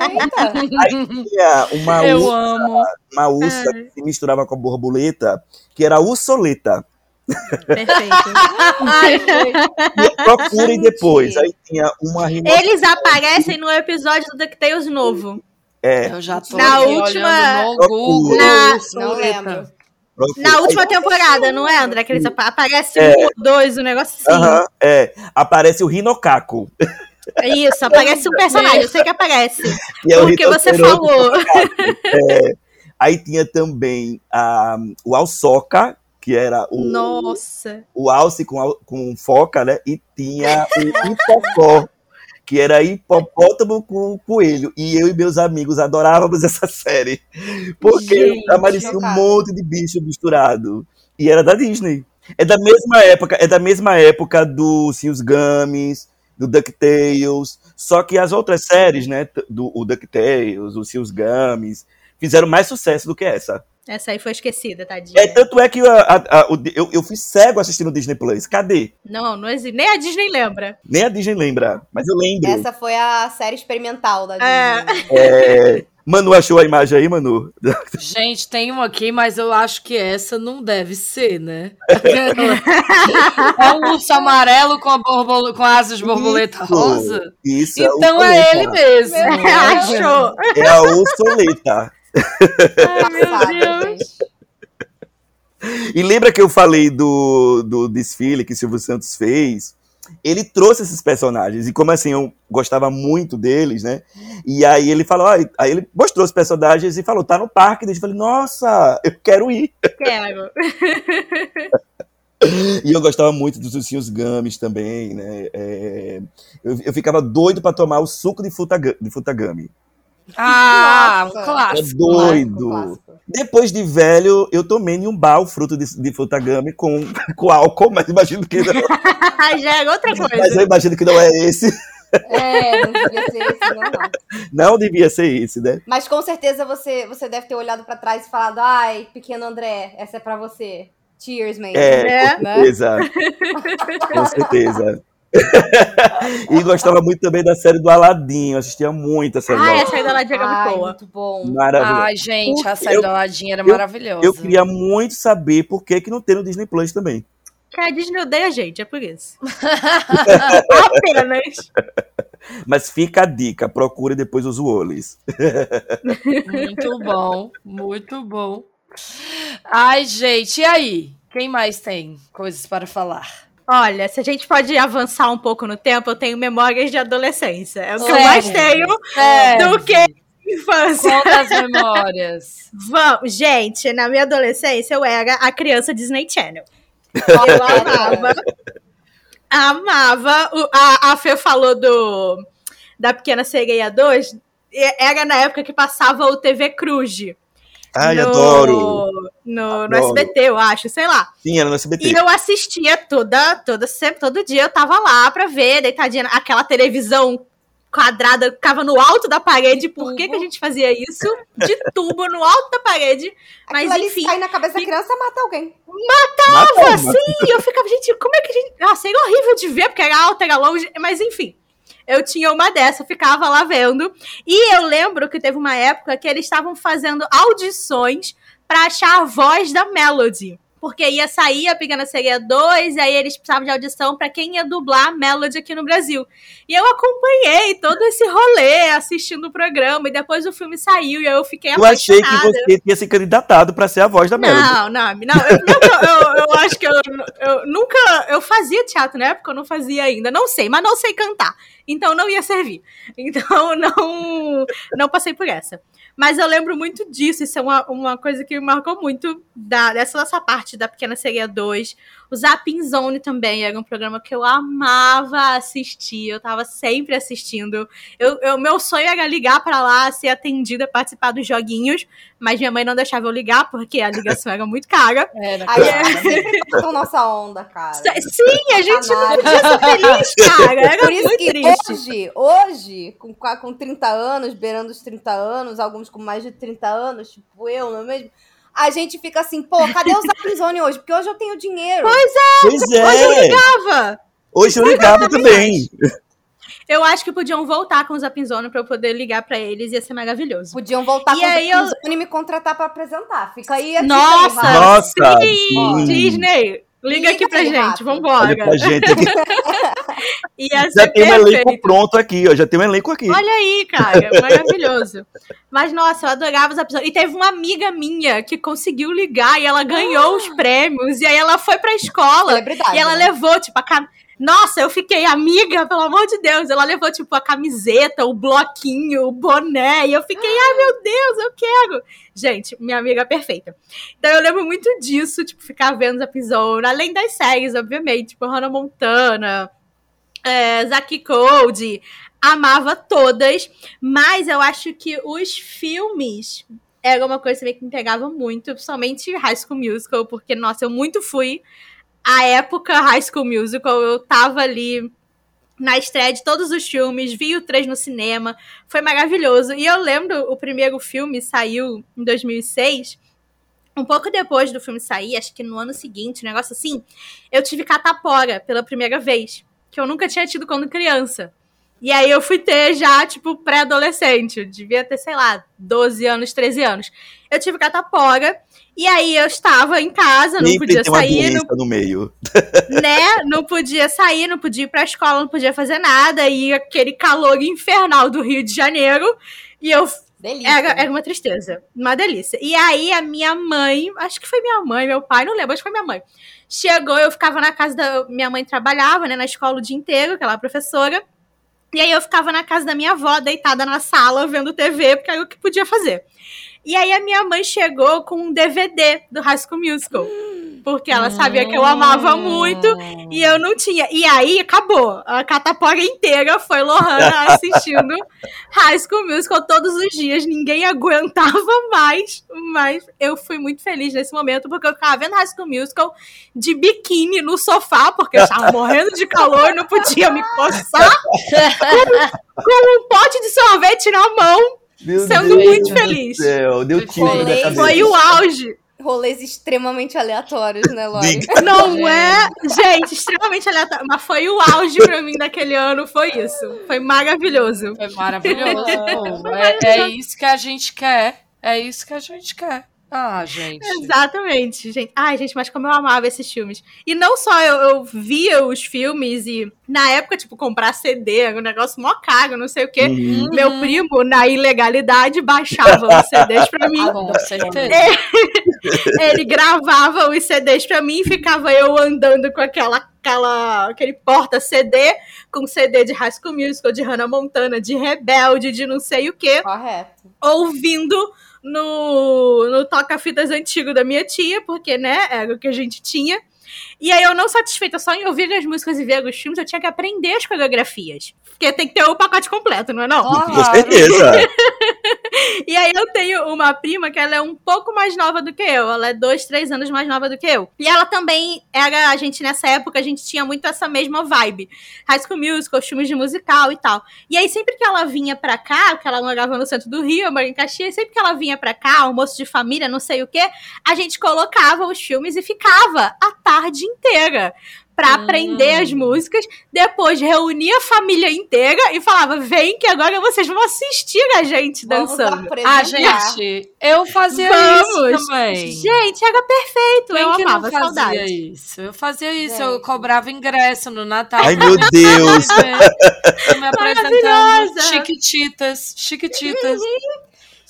Eita. Aí tinha uma Eu ursa, amo. uma ursa que se misturava com a borboleta, que era a ursoleta. Perfeito. Ai, gente. Procurem Gente. depois. Aí tinha uma. Eles aparecem no episódio do DuckTales novo. É, Eu já tô Na última- olhando no Google. Na- Não lembro. Procurem. Na última temporada, não é, André? Que eles apa- aparecem É. um ou dois, um negócio assim. Aham, é. Aparece o rinocaco. Isso, aparece um personagem, eu sei que aparece. que é Porque você falou. É, aí tinha também a, o Alçoca, que era o, Nossa. o alce com, com foca, né? E tinha o hipocó, que era hipopótamo com coelho. E eu e meus amigos adorávamos essa série. Porque Gente, aparecia um monte de bicho misturado. E era da Disney. É da mesma época, é da mesma época do Seus Gummies, do DuckTales. Só que as outras séries, né? Do o DuckTales, o Seus Gummies, fizeram mais sucesso do que essa. Essa aí foi esquecida, tadinha. É, tanto é que a- a- a- eu, eu fui cego assistindo o Disney Plus. Cadê? Não, não existe. Nem a Disney lembra. Nem a Disney lembra, mas eu lembro. Essa foi a série experimental da É. Disney. É, Manu achou a imagem aí, Manu? Gente, tem um aqui, mas eu acho que essa não deve ser, né? é um urso amarelo com, a com asas de borboleta Isso, rosa. Isso, Então a é ele mesmo. Achou. É a Ursoleta. Passada, gente. E lembra que eu falei do, do desfile que Silvio Santos fez? Ele trouxe esses personagens, e como assim, eu gostava muito deles, né? E aí ele falou, ó, aí ele mostrou os personagens e falou, tá no parque. Eu falei, nossa, eu quero ir. Quero. E eu gostava muito dos ursinhos Gummies também, né? É, eu, eu ficava doido pra tomar o suco de, futa, de futagami. Ah, um Nossa. É clássico. doido. Clássico, clássico. Depois de velho, eu tomei em um bar o fruto de, de futagami com, com álcool, mas imagino que não, Já é outra mas eu coisa. imagino que não é esse. É, não devia ser esse, não, não. Não devia ser esse, né? Mas com certeza você, você deve ter olhado pra trás e falado: ai, pequeno André, essa é pra você. Cheers, man. É, Né? com certeza. com certeza. e gostava muito também da série do Aladdin. Eu assistia muito a série do Ah, essa aí da Ladinha era muito boa. muito bom. Maravilhosa. Ai, gente, a Porque série eu- da Ladinha era eu- maravilhosa. Eu queria muito saber por que, que não tem no Disney Plus também. Que a Disney odeia a gente, é por isso. Apenas. Mas fica a dica, procure depois os Wollies. Muito bom, muito bom. Ai, gente, e aí? Quem mais tem coisas para falar? Olha, se a gente pode avançar um pouco no tempo, eu tenho memórias de adolescência. É o que eu mais tenho do que infância. Conta as memórias. Vamos, gente, na minha adolescência eu era a criança Disney Channel. Eu amava. amava. O- a, a Fê falou do da Pequena Sereia 2. e- Era na época que passava o TV Cruz. Ai, no, adoro. No, no Adoro. SBT, eu acho, sei lá. Sim, era no SBT. E eu assistia toda, toda, sempre, todo dia eu tava lá pra ver, deitadinha, aquela televisão quadrada ficava no alto da parede. Por que, que a gente fazia isso? De tubo no alto da parede. Mas Aquilo ali, enfim. se cair na cabeça da criança, mata alguém. Mata, Tava mata. assim, e eu ficava, gente, como é que a gente. Ah, seria horrível de ver, porque era alto, era longe, mas enfim. Eu tinha uma dessa, ficava lá vendo. E eu lembro que teve uma época que eles estavam fazendo audições pra achar a voz da Melody. Porque ia sair a Pequena Sereia 2, e aí eles precisavam de audição pra quem ia dublar Melody aqui no Brasil. E eu acompanhei todo esse rolê assistindo o programa, e depois o filme saiu, e eu fiquei Eu achei que apaixonada. você tinha se candidatado pra ser a voz da Melody. Não, não, não. Eu, não, eu, eu acho que eu, eu nunca. Eu fazia teatro na época, eu não fazia ainda. Não sei, mas não sei cantar. Então não ia servir. Então não, não passei por essa. Mas eu lembro muito disso. Isso é uma, uma coisa que me marcou muito da, dessa nossa parte da Pequena Sereia 2. O Zapping Zone também era um programa que eu amava assistir. Eu tava sempre assistindo. Eu, eu, meu sonho era ligar pra lá, ser atendida, participar dos joguinhos. Mas minha mãe não deixava eu ligar, porque a ligação era muito cara. Era Aí claro. é sempre com nossa onda, cara. Sim, a gente não podia ser feliz, cara. Era Por isso muito que triste. hoje, hoje, com, com 30 anos, beirando os 30 anos, alguns com mais de 30 anos, tipo eu, não é mesmo? A gente fica assim, pô, cadê o Zone hoje? Porque hoje eu tenho dinheiro. Pois Hoje eu é. ligava. Hoje eu ligava também. Eu acho que podiam voltar com o Zapinzone pra eu poder ligar pra eles. Ia ser maravilhoso. Podiam voltar E com aí o eu- Zapping Zone e me contratar pra apresentar. Fica aí Nossa, aí. Nossa, sim. sim. Disney, liga, Liga aqui pra gente. Vambora. pra gente aqui. Ser Já tem um elenco perfeito. pronto aqui, ó. Já tem um elenco aqui. Olha aí, cara, maravilhoso. Mas, nossa, eu adorava os episódios. E teve uma amiga minha que conseguiu ligar e ela ganhou os prêmios. E aí ela foi pra escola e ela né? levou, tipo, a cam... Nossa, eu fiquei amiga, pelo amor de Deus. Ela levou, tipo, a camiseta, o bloquinho, o boné. E eu fiquei, ai meu Deus, eu quero. Gente, minha amiga perfeita. Então eu lembro muito disso, tipo, ficar vendo os episódios. Além das séries, obviamente, tipo, Hannah Montana, é, Zaki. Amava todas. Mas eu acho que os filmes era uma coisa também que me pegava muito, principalmente High School Musical, porque, nossa, eu muito fui a época High School Musical, eu tava ali na estreia de todos os filmes, vi o 3 no cinema, foi maravilhoso. E eu lembro, o primeiro filme saiu em 2006, um pouco depois do filme sair, acho que no ano seguinte, um negócio assim, eu tive catapora pela primeira vez, que eu nunca tinha tido quando criança. E aí eu fui ter já, tipo, pré-adolescente. Eu devia ter, sei lá, 12 anos, 13 anos. Eu tive catapora. E aí eu estava em casa, não Sempre podia tem uma sair, não, no meio. né? Não podia sair, não podia ir pra escola, não podia fazer nada. E aquele calor infernal do Rio de Janeiro. E eu Delícia. era, era uma tristeza, uma delícia. E aí a minha mãe, acho que foi minha mãe, meu pai, não lembro, acho que foi minha mãe. Chegou, eu ficava na casa da. Minha mãe trabalhava, né, na escola o dia inteiro, que ela é professora. E aí eu ficava na casa da minha avó, deitada na sala, vendo TV, porque era o que podia fazer. E aí a minha mãe chegou com um DVD do High School Musical. Porque ela sabia que eu amava muito e eu não tinha. E aí acabou. A catapora inteira foi Lohana assistindo High School Musical todos os dias. Ninguém aguentava mais. Mas eu fui muito feliz nesse momento, porque eu ficava vendo High School Musical de biquíni no sofá, porque eu estava morrendo de calor e não podia me coçar. com, com um pote de sorvete na mão, Meu sendo Deus muito do feliz. deu tiro na Rolê cabeça. Foi o auge. Rolês extremamente aleatórios, né, Lori? Não é, gente, extremamente aleatório. Mas foi o auge pra mim daquele ano, foi isso. Foi maravilhoso. Foi maravilhoso. É, é isso que a gente quer. É isso que a gente quer. Ah, gente. Exatamente, gente. Ai, gente, mas como eu amava esses filmes. E não só eu, eu via os filmes e, na época, tipo, comprar CD, era um negócio mó caro, não sei o quê. Uhum. Meu primo, na ilegalidade, baixava os CDs pra mim. Ah, com certeza. Ele gravava os CDs pra mim e ficava eu andando com aquela, aquela, aquele porta-CD, com CD de High School Musical, de Hannah Montana, de Rebelde, de não sei o quê, Correto. ouvindo no, no toca-fitas antigo da minha tia, porque, né, era o que a gente tinha. E aí eu não satisfeita só em ouvir as músicas e ver os filmes, eu tinha que aprender as coreografias. Porque tem que ter o pacote completo, não é não? Com Claro. certeza. E aí eu tenho uma prima que ela é um pouco mais nova do que eu. Ela é dois, três anos mais nova do que eu. E ela também era, a gente nessa época, a gente tinha muito essa mesma vibe. High School Musical, filmes de musical e tal. E aí sempre que ela vinha pra cá, porque ela morava no centro do Rio, eu em Caxias, sempre que ela vinha pra cá, almoço de família, não sei o quê, a gente colocava os filmes e ficava a tarde inteira. Pra Hum. aprender as músicas, depois reunia a família inteira e falava: vem que agora vocês vão assistir a gente Vamos dançando. Ah, gente, eu fazia Vamos. isso também. Gente, era perfeito. Quem eu que amava, não fazia saudade. isso? Eu fazia isso, eu cobrava ingresso no Natal. Ai, meu Deus. Eu me apresentando. Maravilhosa. Chiquititas, chiquititas.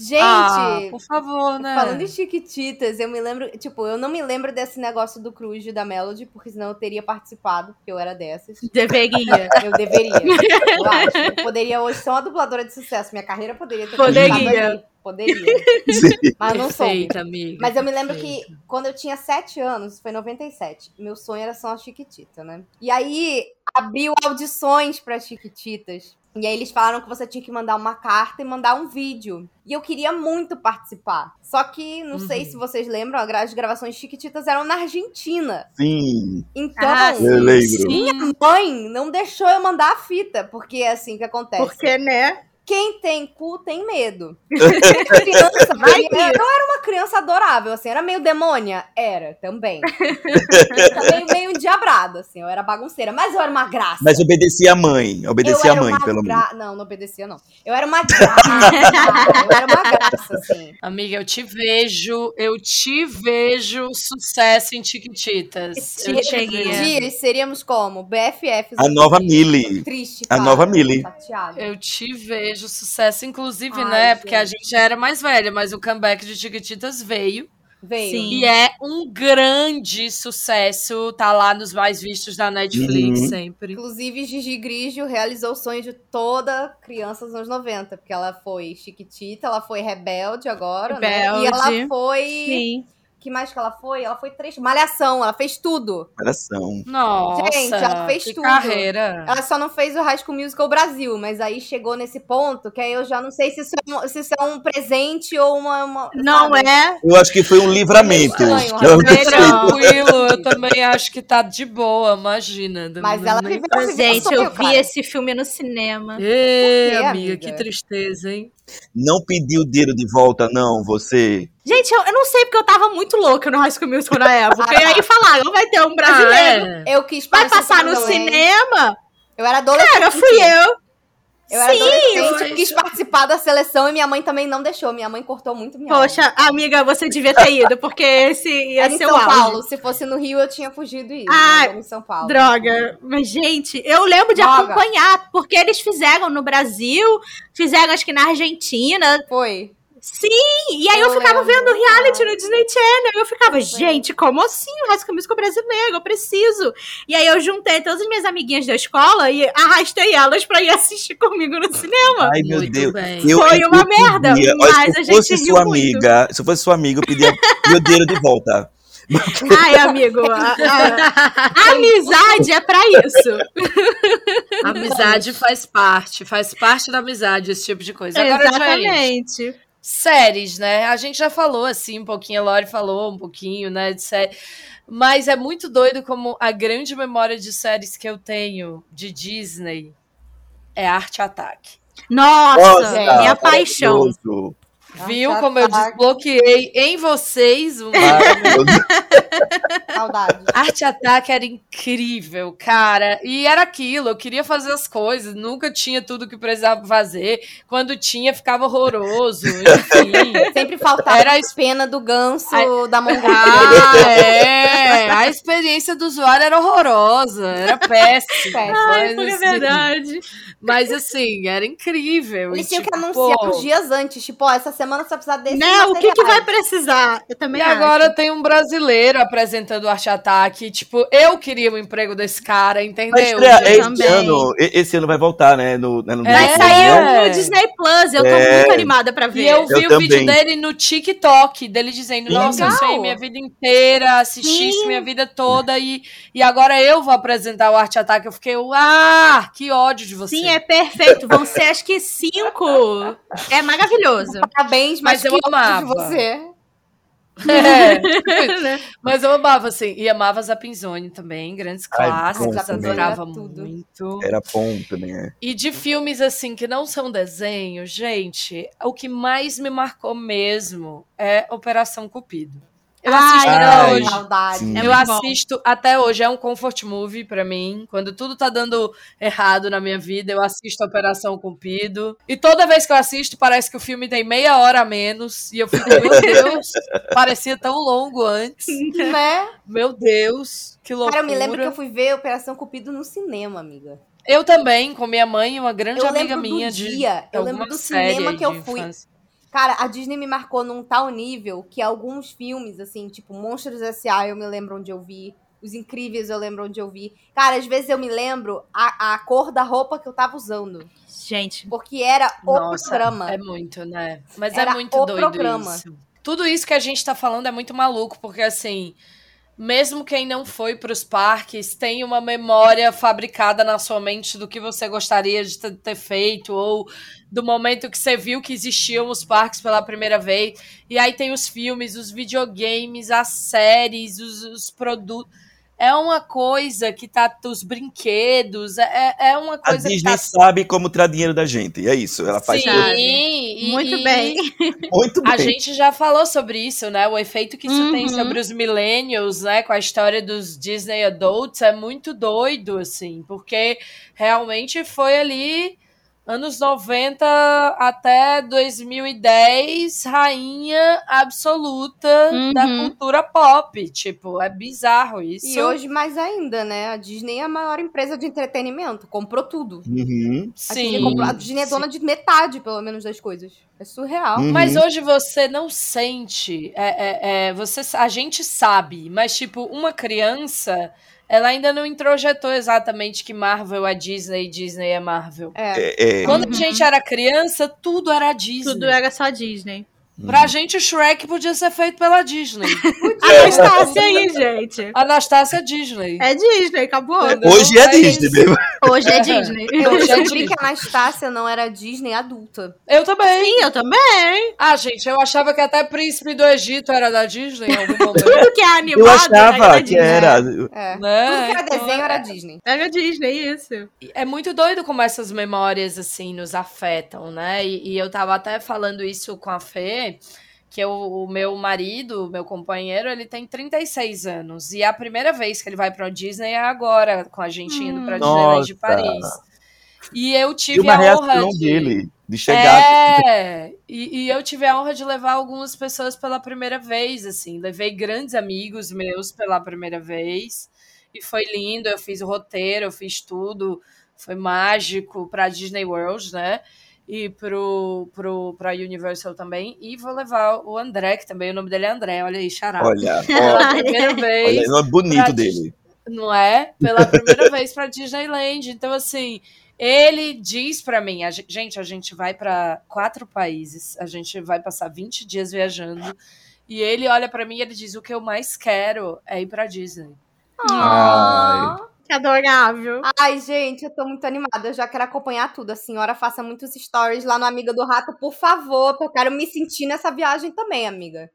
Gente, Ah, por favor, né? falando em Chiquititas, eu me lembro, tipo, eu não me lembro desse negócio do Cruz e da Melody, porque senão eu teria participado, porque eu era dessas. Deveria. Eu deveria, eu acho. Eu poderia hoje ser uma dubladora de sucesso. Minha carreira poderia ter Poderia. começado ali. Poderia. Sim. Mas não sou. Amiga. Mas eu me lembro que quando eu tinha 7 anos, foi em 97, meu sonho era ser uma Chiquitita, né? E aí abriu audições pra Chiquititas. E aí eles falaram que você tinha que mandar uma carta e mandar um vídeo. E eu queria muito participar. Só que, não sei Uhum. se vocês lembram, as gravações Chiquititas eram na Argentina. Sim. Então, Ah, Eu lembro. Sim. mãe não deixou eu mandar a fita. Porque é assim que acontece. Porque, né? Quem tem cu tem medo. criança, Vai eu, era uma criança adorável, assim, era meio demônia? Era, também. também meio endiabrada, assim, eu era bagunceira, mas eu era uma graça. Mas obedecia a mãe. Obedecia a mãe, uma pelo menos. gra... Não, não obedecia, não. Eu era uma graça. eu era uma graça, assim. Amiga, eu te vejo, eu te vejo sucesso em Chiquititas. Eu te. Dias seríamos como? BFFs. A nova Millie. Triste, A cara. nova Millie. Chateada. Eu te vejo sucesso, inclusive, Ai, né? Porque a gente. gente já era mais velha, mas o comeback de Chiquititas veio. Veio. Sim. E é um grande sucesso. Tá lá nos mais vistos da Netflix Uhum. sempre. Inclusive, Gigi Grigio realizou o sonho de toda criança dos anos 90, porque ela foi Chiquitita, ela foi Rebelde agora, né? E ela Rebelde. foi. Sim. Que mais que ela foi? Ela foi três. Malhação, ela fez tudo. Coração. Nossa, Gente, ela fez que tudo. carreira. Ela só não fez o High School Musical Brasil, mas aí chegou nesse ponto que aí eu já não sei se isso é um, se isso é um presente ou uma. uma- Não sabe? é? Eu acho que foi um livramento. Estranho, não Rafael. sei. Tranquilo, eu também acho que tá de boa, imagina. Mas ela nem- viveu viveu Gente, eu vi cara. esse filme no cinema. Quê, amiga, amiga? que tristeza, hein? Não pediu o dinheiro de volta, não, você. Gente, eu, eu não sei porque eu tava muito louca no High School Musical na época. e aí falaram, vai ter um brasileiro. Ah, é. Eu quis Vai passar no cinema? Eu era adolescente. Cara, fui eu. Eu era Sim, adolescente, eu- quis participar da seleção e minha mãe também não deixou. Minha mãe cortou muito minha. Poxa, amiga, você devia ter ido, porque esse ia Era em ser São o auge. Paulo. Se fosse no Rio, eu tinha fugido e ido. Ah, era em São Paulo. Droga. Mas, gente, eu lembro de Droga. acompanhar, porque eles fizeram no Brasil, fizeram acho que na Argentina. Foi. Sim, e aí eu, Eu ficava lembro. vendo reality no Disney Channel. Eu ficava, gente, como assim o School Musical brasileiro? Eu preciso. E aí eu juntei todas as minhas amiguinhas da escola e arrastei elas pra ir assistir comigo no cinema. Ai, meu Muito Deus. Eu, Foi eu uma merda, olha, mas se a eu fosse gente riu sua muito. amiga, se eu fosse sua amiga, eu pedia meu dinheiro de volta. Ai, amigo, a, a- a amizade é pra isso. Amizade faz parte, faz parte da amizade, esse tipo de coisa. Agora, Exatamente. Séries, né? A gente já falou assim um pouquinho, a Lori falou um pouquinho, né, de série. Mas é muito doido como a grande memória de séries que eu tenho de Disney é Arte Ataque. Nossa, gente, minha paixão. maravilhoso. Viu Arte como eu desbloqueei em vocês um. Saudade. Arte Ataque era incrível, cara. E era aquilo, eu queria fazer as coisas, nunca tinha tudo que precisava fazer. Quando tinha, ficava horroroso, enfim. Sempre faltava Era a a pena do ganso Ai. da. Ah, é. A experiência do usuário era horrorosa, era péssima. Péssimo. Ai, mas, assim, verdade. mas assim, era incrível. Eles E, tinham que tipo, anunciar pô, uns dias antes. Tipo, ó, essa semana você vai precisar desse Né? O que, que vai precisar? Eu também E acho. agora tem um brasileiro apresentando o Arte Ataque. Tipo, eu queria o emprego desse cara, entendeu? Gente? é esse ano, esse ano vai voltar, né? No, né, no É, Vai Disney, sair né? no Disney Plus, eu tô É. muito animada pra ver. E eu vi Eu o vídeo também. dele no TikTok, dele dizendo, nossa, eu sei minha vida inteira, assisti isso minha vida toda e, e agora eu vou apresentar o Arte Ataque. Eu fiquei, ah, que ódio de você. Sim, é perfeito. Vão ser acho que cinco. É maravilhoso. Parabéns, mas, Mas eu amava. de você. É. Mas eu amava, assim, e amava Zapinzone também, grandes Ai, clássicos, também. adorava Era tudo. muito. Era bom também, é. E de filmes, assim, que não são desenho, gente, o que mais me marcou mesmo é Operação Cupido. Eu assisto Ai, até hoje. Saudade. É eu bom. assisto até hoje, é um comfort movie pra mim. Quando tudo tá dando errado na minha vida, eu assisto Operação Cupido. E toda vez que eu assisto, parece que o filme tem meia hora a menos. E eu fico, meu Deus, parecia tão longo antes. Né? Meu Deus, que loucura. Cara, eu me lembro que eu fui ver Operação Cupido no cinema, amiga. Eu também, com minha mãe e uma grande Eu amiga lembro do minha de dia, eu alguma lembro do cinema que eu de fui. infância. Cara, a Disney me marcou num tal nível que alguns filmes, assim, tipo Monstros S.A., eu me lembro onde eu vi. Os Incríveis eu lembro onde eu vi. Cara, às vezes eu me lembro a, a cor da roupa que eu tava usando. Gente, Porque era o Nossa, programa. É muito, né? Mas Era é muito o doido programa. isso. Tudo isso que a gente tá falando é muito maluco, porque assim, mesmo quem não foi pros parques tem uma memória fabricada na sua mente do que você gostaria de ter- ter feito, ou do momento que você viu que existiam os parques pela primeira vez. E aí tem os filmes, os videogames, as séries, os, os produtos. É uma coisa que tá. Os brinquedos, é, é uma A coisa que Disney tá. sabe como tirar dinheiro da gente. É isso. Ela faz Sim, e- muito e- bem. muito bem. A gente já falou sobre isso, né? O efeito que isso tem Uhum. sobre os millennials, né? Com a história dos Disney Adults é muito doido, assim, porque realmente foi ali anos 90 até 2010, rainha absoluta Uhum. da cultura pop. Tipo, é bizarro isso. E hoje mais ainda, né? A Disney é a maior empresa de entretenimento. Comprou tudo. Uhum. A Disney, sim. comprou- a Disney é dona de metade, pelo menos, das coisas. É surreal. Uhum. Mas hoje você não sente. É, é, é, você, a gente sabe, mas, tipo, uma criança. Ela ainda não introjetou exatamente que Marvel é Disney e Disney é Marvel. É. É, é. Quando a gente era criança, tudo era Disney. Tudo era só Disney. Pra gente, o Shrek podia ser feito pela Disney. Anastácia aí, gente. Anastácia Disney. É Disney, acabou. Entendeu? Hoje é É Disney isso. mesmo. Hoje é Disney. Eu é descobri Disney. que a Anastácia não era Disney adulta. Eu também. Sim, eu também. Ah, gente, eu achava que até Príncipe do Egito era da Disney em algum momento. Tudo que é animado Eu achava era que Disney. era. É. Né? Tudo que era Então, desenho era Disney. Era Disney, isso. É muito doido como essas memórias, assim, nos afetam, né? E, e eu tava até falando isso com a Fê, que eu- o meu marido, meu companheiro, ele tem 36 anos. E a primeira vez que ele vai pra Disney é agora, com a gente indo pra Disneyland de. Paris. E eu E tive uma a honra de... dele, de chegar. É, e, e eu tive a honra de levar algumas pessoas pela primeira vez, assim. Levei grandes amigos meus pela primeira vez. E foi lindo, eu fiz o roteiro, eu fiz tudo. Foi mágico pra Disney World, né? E pro, pro, pra Universal também. E vou levar o André, que também o nome dele é André, olha aí, xará. Olha, Pela primeira vez olha, o nome bonito pra dele. não é? Pela primeira vez pra Disneyland. Então, assim, ele diz pra mim: a gen- gente, a gente vai pra quatro países, a gente vai passar 20 dias viajando. E ele olha pra mim e ele diz: o que eu mais quero é ir pra Disney. Ai. Que adorável. Ai, gente, eu tô muito animada. Eu já quero acompanhar tudo. A senhora faça muitos stories lá no Amiga do Rato, por favor, eu quero me sentir nessa viagem também, amiga.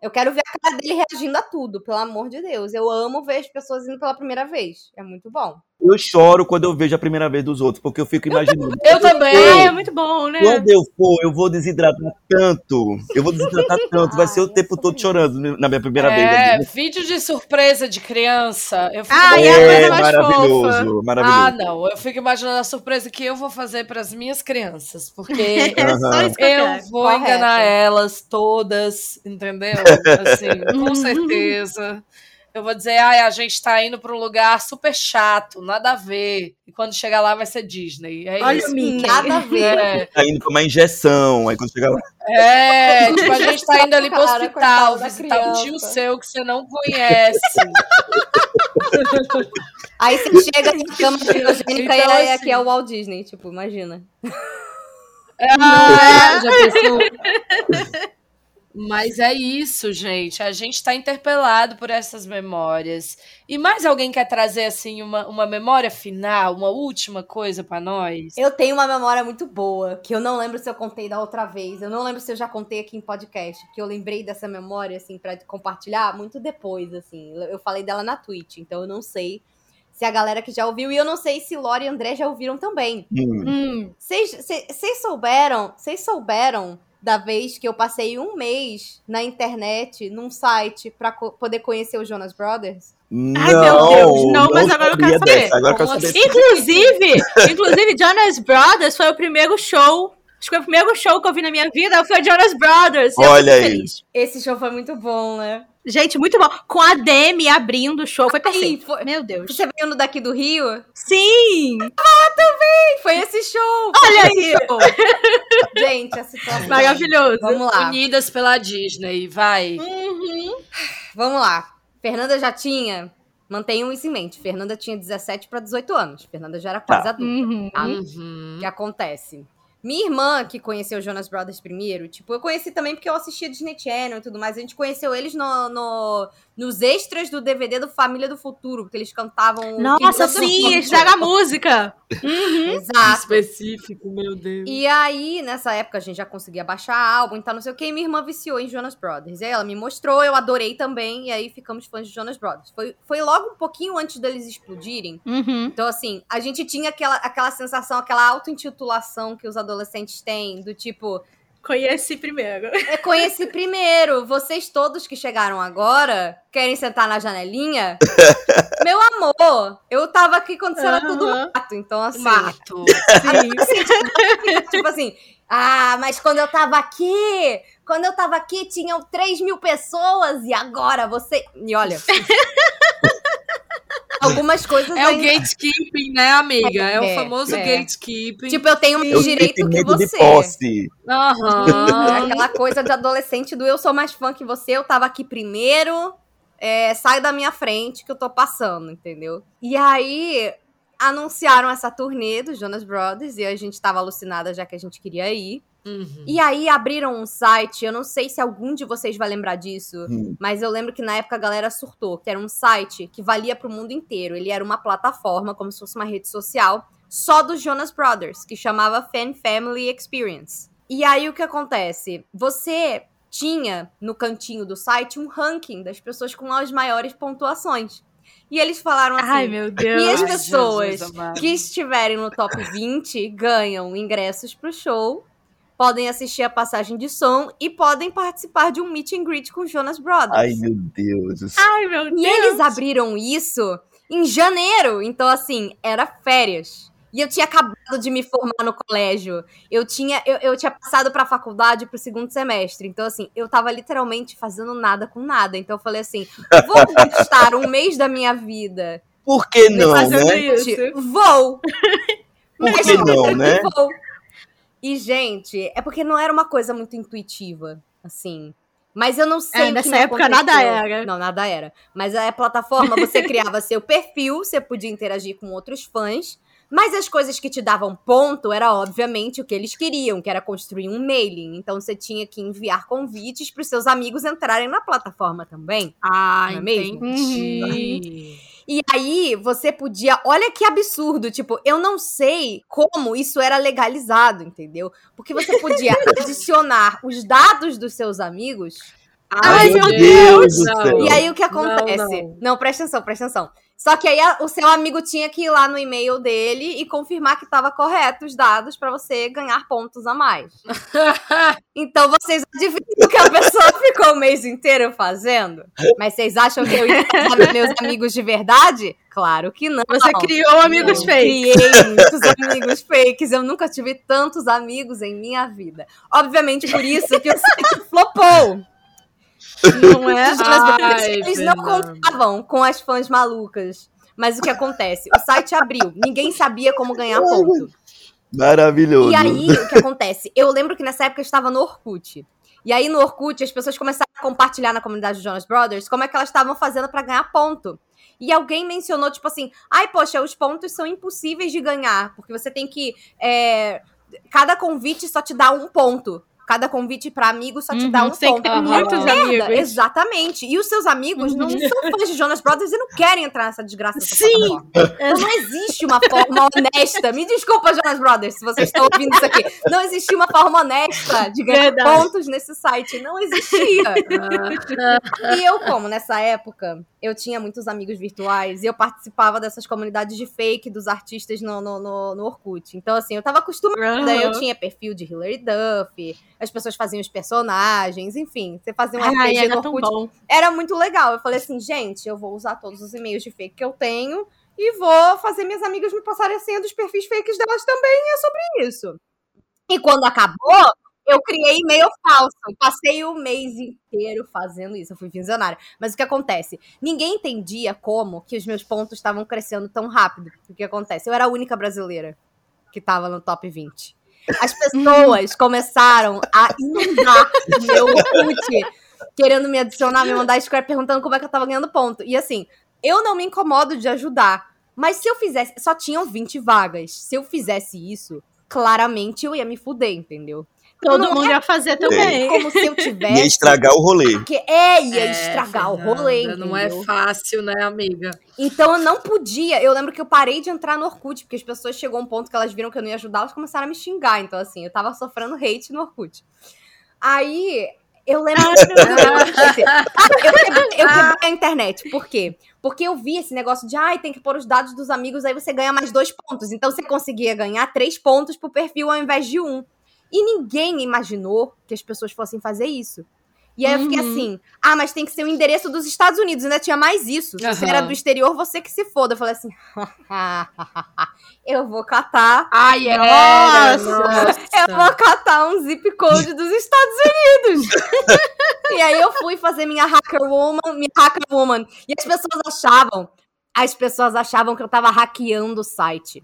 Eu quero ver a cara dele reagindo a tudo, pelo amor de Deus. Eu amo ver as pessoas indo pela primeira vez. É muito bom. Eu choro quando eu vejo a primeira vez dos outros, porque eu fico imaginando. Eu também. É, é muito bom, né? Quando eu for, eu vou desidratar tanto. Eu vou desidratar tanto. Vai ser o tempo todo chorando na minha primeira É, vez. vídeo de surpresa de criança. Eu fico Ai, é É maravilhoso, fofa. maravilhoso. Ah, não. Eu fico imaginando a surpresa que eu vou fazer pras minhas crianças. Porque É que eu Eu vou Correto. enganar elas todas, entendeu? Assim, com Uhum. certeza. Eu vou dizer, ai, a gente tá indo pra um lugar super chato, nada a ver. E quando chegar lá vai ser Disney. É Olha isso. o Mickey. Nada a ver. É, Tá indo pra uma injeção. Aí quando chegar lá. é, tipo, a gente tá indo ali pro Cara, hospital visitar um tio seu que você não conhece. Aí você chega na cama criogênica Então, e aí assim- aqui é o Walt Disney, tipo, imagina. Ah, já pensou? Mas é isso, gente. A gente está interpelado por essas memórias. E mais alguém quer trazer assim uma, uma memória final, uma última coisa para nós? Eu tenho uma memória muito boa, que eu não lembro se eu contei da outra vez. Eu não lembro se eu já contei aqui em podcast, que eu lembrei dessa memória, assim, pra compartilhar muito depois, assim. Eu falei dela na Twitch, então eu não sei se a galera que já ouviu, e eu não sei se Lore e André já ouviram também. Hum. Hum, Vocês cê- cês souberam, vocês souberam da vez que eu passei um mês na internet, num site, pra co- poder conhecer os Jonas Brothers? Ai, meu Deus, não, mas agora eu quero saber. dessa, Agora eu quero saber. assim? Inclusive, inclusive, Jonas Brothers foi o primeiro show. Acho que foi o primeiro show que eu vi na minha vida foi Jonas Brothers. Olha aí. feliz. Esse show foi muito bom, né? Gente, muito bom. Com a Demi abrindo o show, foi perfeito. foi- Meu Deus. Você veio no daqui do Rio? Sim! Foi esse show! Olha aí! Gente, a situação. Maravilhoso. Vamos lá, Unidas pela Disney, vai. Uhum. vamos lá. Fernanda já tinha. Mantenham isso em mente. Fernanda tinha 17 para 18 anos. Fernanda já era quase Tá. adulta. Uhum. tá? Uhum. O que acontece? Minha irmã, que conheceu Jonas Brothers primeiro, tipo, eu conheci também porque eu assistia Disney Channel e tudo mais. A gente conheceu eles no, no- nos extras do DVD do Família do Futuro, porque eles cantavam. Nossa, sim, fizeram a música. Exato. Específico, meu Deus. E aí, nessa época, a gente já conseguia baixar álbum e tal, não sei o que, e minha irmã viciou em Jonas Brothers. E aí ela me mostrou, eu adorei também, e aí ficamos fãs de Jonas Brothers. Foi, foi logo um pouquinho antes deles explodirem. Uhum. Então, assim, a gente tinha aquela, aquela sensação, aquela auto-intitulação que os adolescentes têm, do tipo, Conheci primeiro. eu conheci primeiro, vocês todos que chegaram agora, querem sentar na janelinha? Meu amor, eu tava aqui quando você era tudo mato, então assim... Mato. tipo assim, ah, mas quando eu tava aqui, quando eu tava aqui tinham 3 mil pessoas e agora você. E olha. Algumas coisas É o ainda- gatekeeping, né, amiga? É, o É, famoso é. gatekeeping. Tipo, eu tenho mais direito que sentimento de você. posse. Aham. Aquela coisa de adolescente do eu sou mais fã que você, eu tava aqui primeiro, é, sai da minha frente que eu tô passando, entendeu? E aí anunciaram essa turnê dos Jonas Brothers e a gente tava alucinada já que a gente queria ir. Uhum. E aí abriram um site, eu não sei se algum de vocês vai lembrar disso, Hum. mas eu lembro que na época a galera surtou, que era um site que valia pro mundo inteiro. Ele era uma plataforma, como se fosse uma rede social, só dos Jonas Brothers, que chamava Fan Family Experience. E aí o que acontece? Você tinha no cantinho do site um ranking das pessoas com as maiores pontuações. E eles falaram assim: Ai, meu Deus. E as Ai, pessoas Jesus amado. que estiverem no top 20 ganham ingressos pro show, podem assistir a passagem de som e podem participar de um meet and greet com Jonas Brothers. Ai, meu Deus. do céu. Ai, meu Deus. E eles abriram isso em janeiro, então assim, era férias. E eu tinha acabado de me formar no colégio. Eu tinha, eu, eu tinha passado pra faculdade pro segundo semestre. Então, assim, eu tava literalmente fazendo nada com nada. Então eu falei assim: vou gastar um mês da minha vida Por que não, fazendo né? isso. Vou! Por Mas que não, eu né? vou. E, gente, é porque não era uma coisa muito intuitiva, assim. Mas eu não sei É, o que nessa época aconteceu. nada era. Não, nada era. Mas a plataforma, você criava seu perfil, você podia interagir com outros fãs. Mas as coisas que te davam ponto era, obviamente, o que eles queriam, que era construir um mailing. Então você tinha que enviar convites para os seus amigos entrarem na plataforma também. Ah, Não é mesmo? E aí você podia. Olha que absurdo. Tipo, eu não sei como isso era legalizado, entendeu? Porque você podia adicionar os dados dos seus amigos. Ai, meu Deus do não. E aí o que acontece? Não, Não, presta atenção, presta atenção. Só que aí a- o seu amigo tinha que ir lá no e-mail dele e confirmar que estava correto os dados para você ganhar pontos a mais. Então vocês adivinham o que a pessoa ficou o mês inteiro fazendo? Mas vocês acham que eu ia fazer meus amigos de verdade? Claro que não. Você criou amigos Eu fakes. Criei muitos amigos fakes. Eu nunca tive tantos amigos em minha vida. Obviamente por isso que o site flopou. Não é? Ai, eles não contavam com as fãs malucas. Mas o que acontece? O site abriu, ninguém sabia como ganhar ponto. Maravilhoso. E aí, o que acontece? Eu lembro que nessa época eu estava no Orkut. E aí, no Orkut, as pessoas começaram a compartilhar na comunidade dos Jonas Brothers como é que elas estavam fazendo pra ganhar ponto. E alguém mencionou, tipo assim, ai, poxa, os pontos são impossíveis de ganhar, porque você tem que. é, cada convite só te dá um ponto. Cada convite pra amigo só te dá Uhum, um você tem que ponto. ter muitos Merda, amigos. Exatamente. E os seus amigos não Uhum. são fãs de Jonas Brothers e não querem entrar nessa desgraça Sim. Então não existe uma forma honesta. Me desculpa, Jonas Brothers, se vocês estão ouvindo isso aqui. Não existia uma forma honesta de ganhar Verdade. pontos nesse site. Não existia. E eu, como nessa época, eu tinha muitos amigos virtuais e eu participava dessas comunidades de fake dos artistas no, no, no, no Orkut. Então, assim, eu tava acostumada. Aham. Eu tinha perfil de Hilary Duff, as pessoas faziam os personagens, enfim, você fazia um Ai, RPG no era Orkut bom. era muito legal. Eu falei assim, gente, eu vou usar todos os e-mails de fake que eu tenho e vou fazer minhas amigas me passarem a senha dos perfis fakes delas também, e é sobre isso. E quando acabou, eu criei e-mail falso. Passei o mês inteiro fazendo isso. Eu fui visionária. Mas o que acontece? Ninguém entendia como que os meus pontos estavam crescendo tão rápido. O que acontece? Eu era a única brasileira que estava no top 20. As pessoas começaram a inundar meu Orkut, querendo me adicionar, me mandar square perguntando como é que eu tava ganhando ponto. E assim, eu não me incomodo de ajudar. Mas se eu fizesse. Só tinham 20 vagas. Se eu fizesse isso, claramente eu ia me fuder, entendeu? Todo Não mundo ia fazer É também. como se eu tivesse. Ia estragar o rolê. Porque é, ia É, estragar o Fernanda, rolê, Não é entendeu? fácil, né, amiga? Então eu não podia. Eu lembro que eu parei de entrar no Orkut, porque as pessoas chegou a um ponto que elas viram que eu não ia ajudar, elas começaram a me xingar. Então, assim, eu tava sofrendo hate no Orkut. Aí. Eu lembro. eu, quebrei, eu quebrei a internet. Por quê? Porque eu vi esse negócio de, ai, tem que pôr os dados dos amigos, aí você ganha mais dois pontos. Então você conseguia ganhar três pontos pro perfil ao invés de um. E ninguém imaginou que as pessoas fossem fazer isso. E aí eu fiquei Uhum. assim, ah, mas tem que ser o endereço dos Estados Unidos. Ainda tinha mais isso. Se você Aham. era do exterior, você que se foda. Eu falei assim, eu vou catar. Ai, é. Nossa! Eu vou catar um zip code dos Estados Unidos. e aí eu fui fazer minha hacker woman, minha hacker woman. E as pessoas achavam as pessoas achavam que eu tava hackeando o site.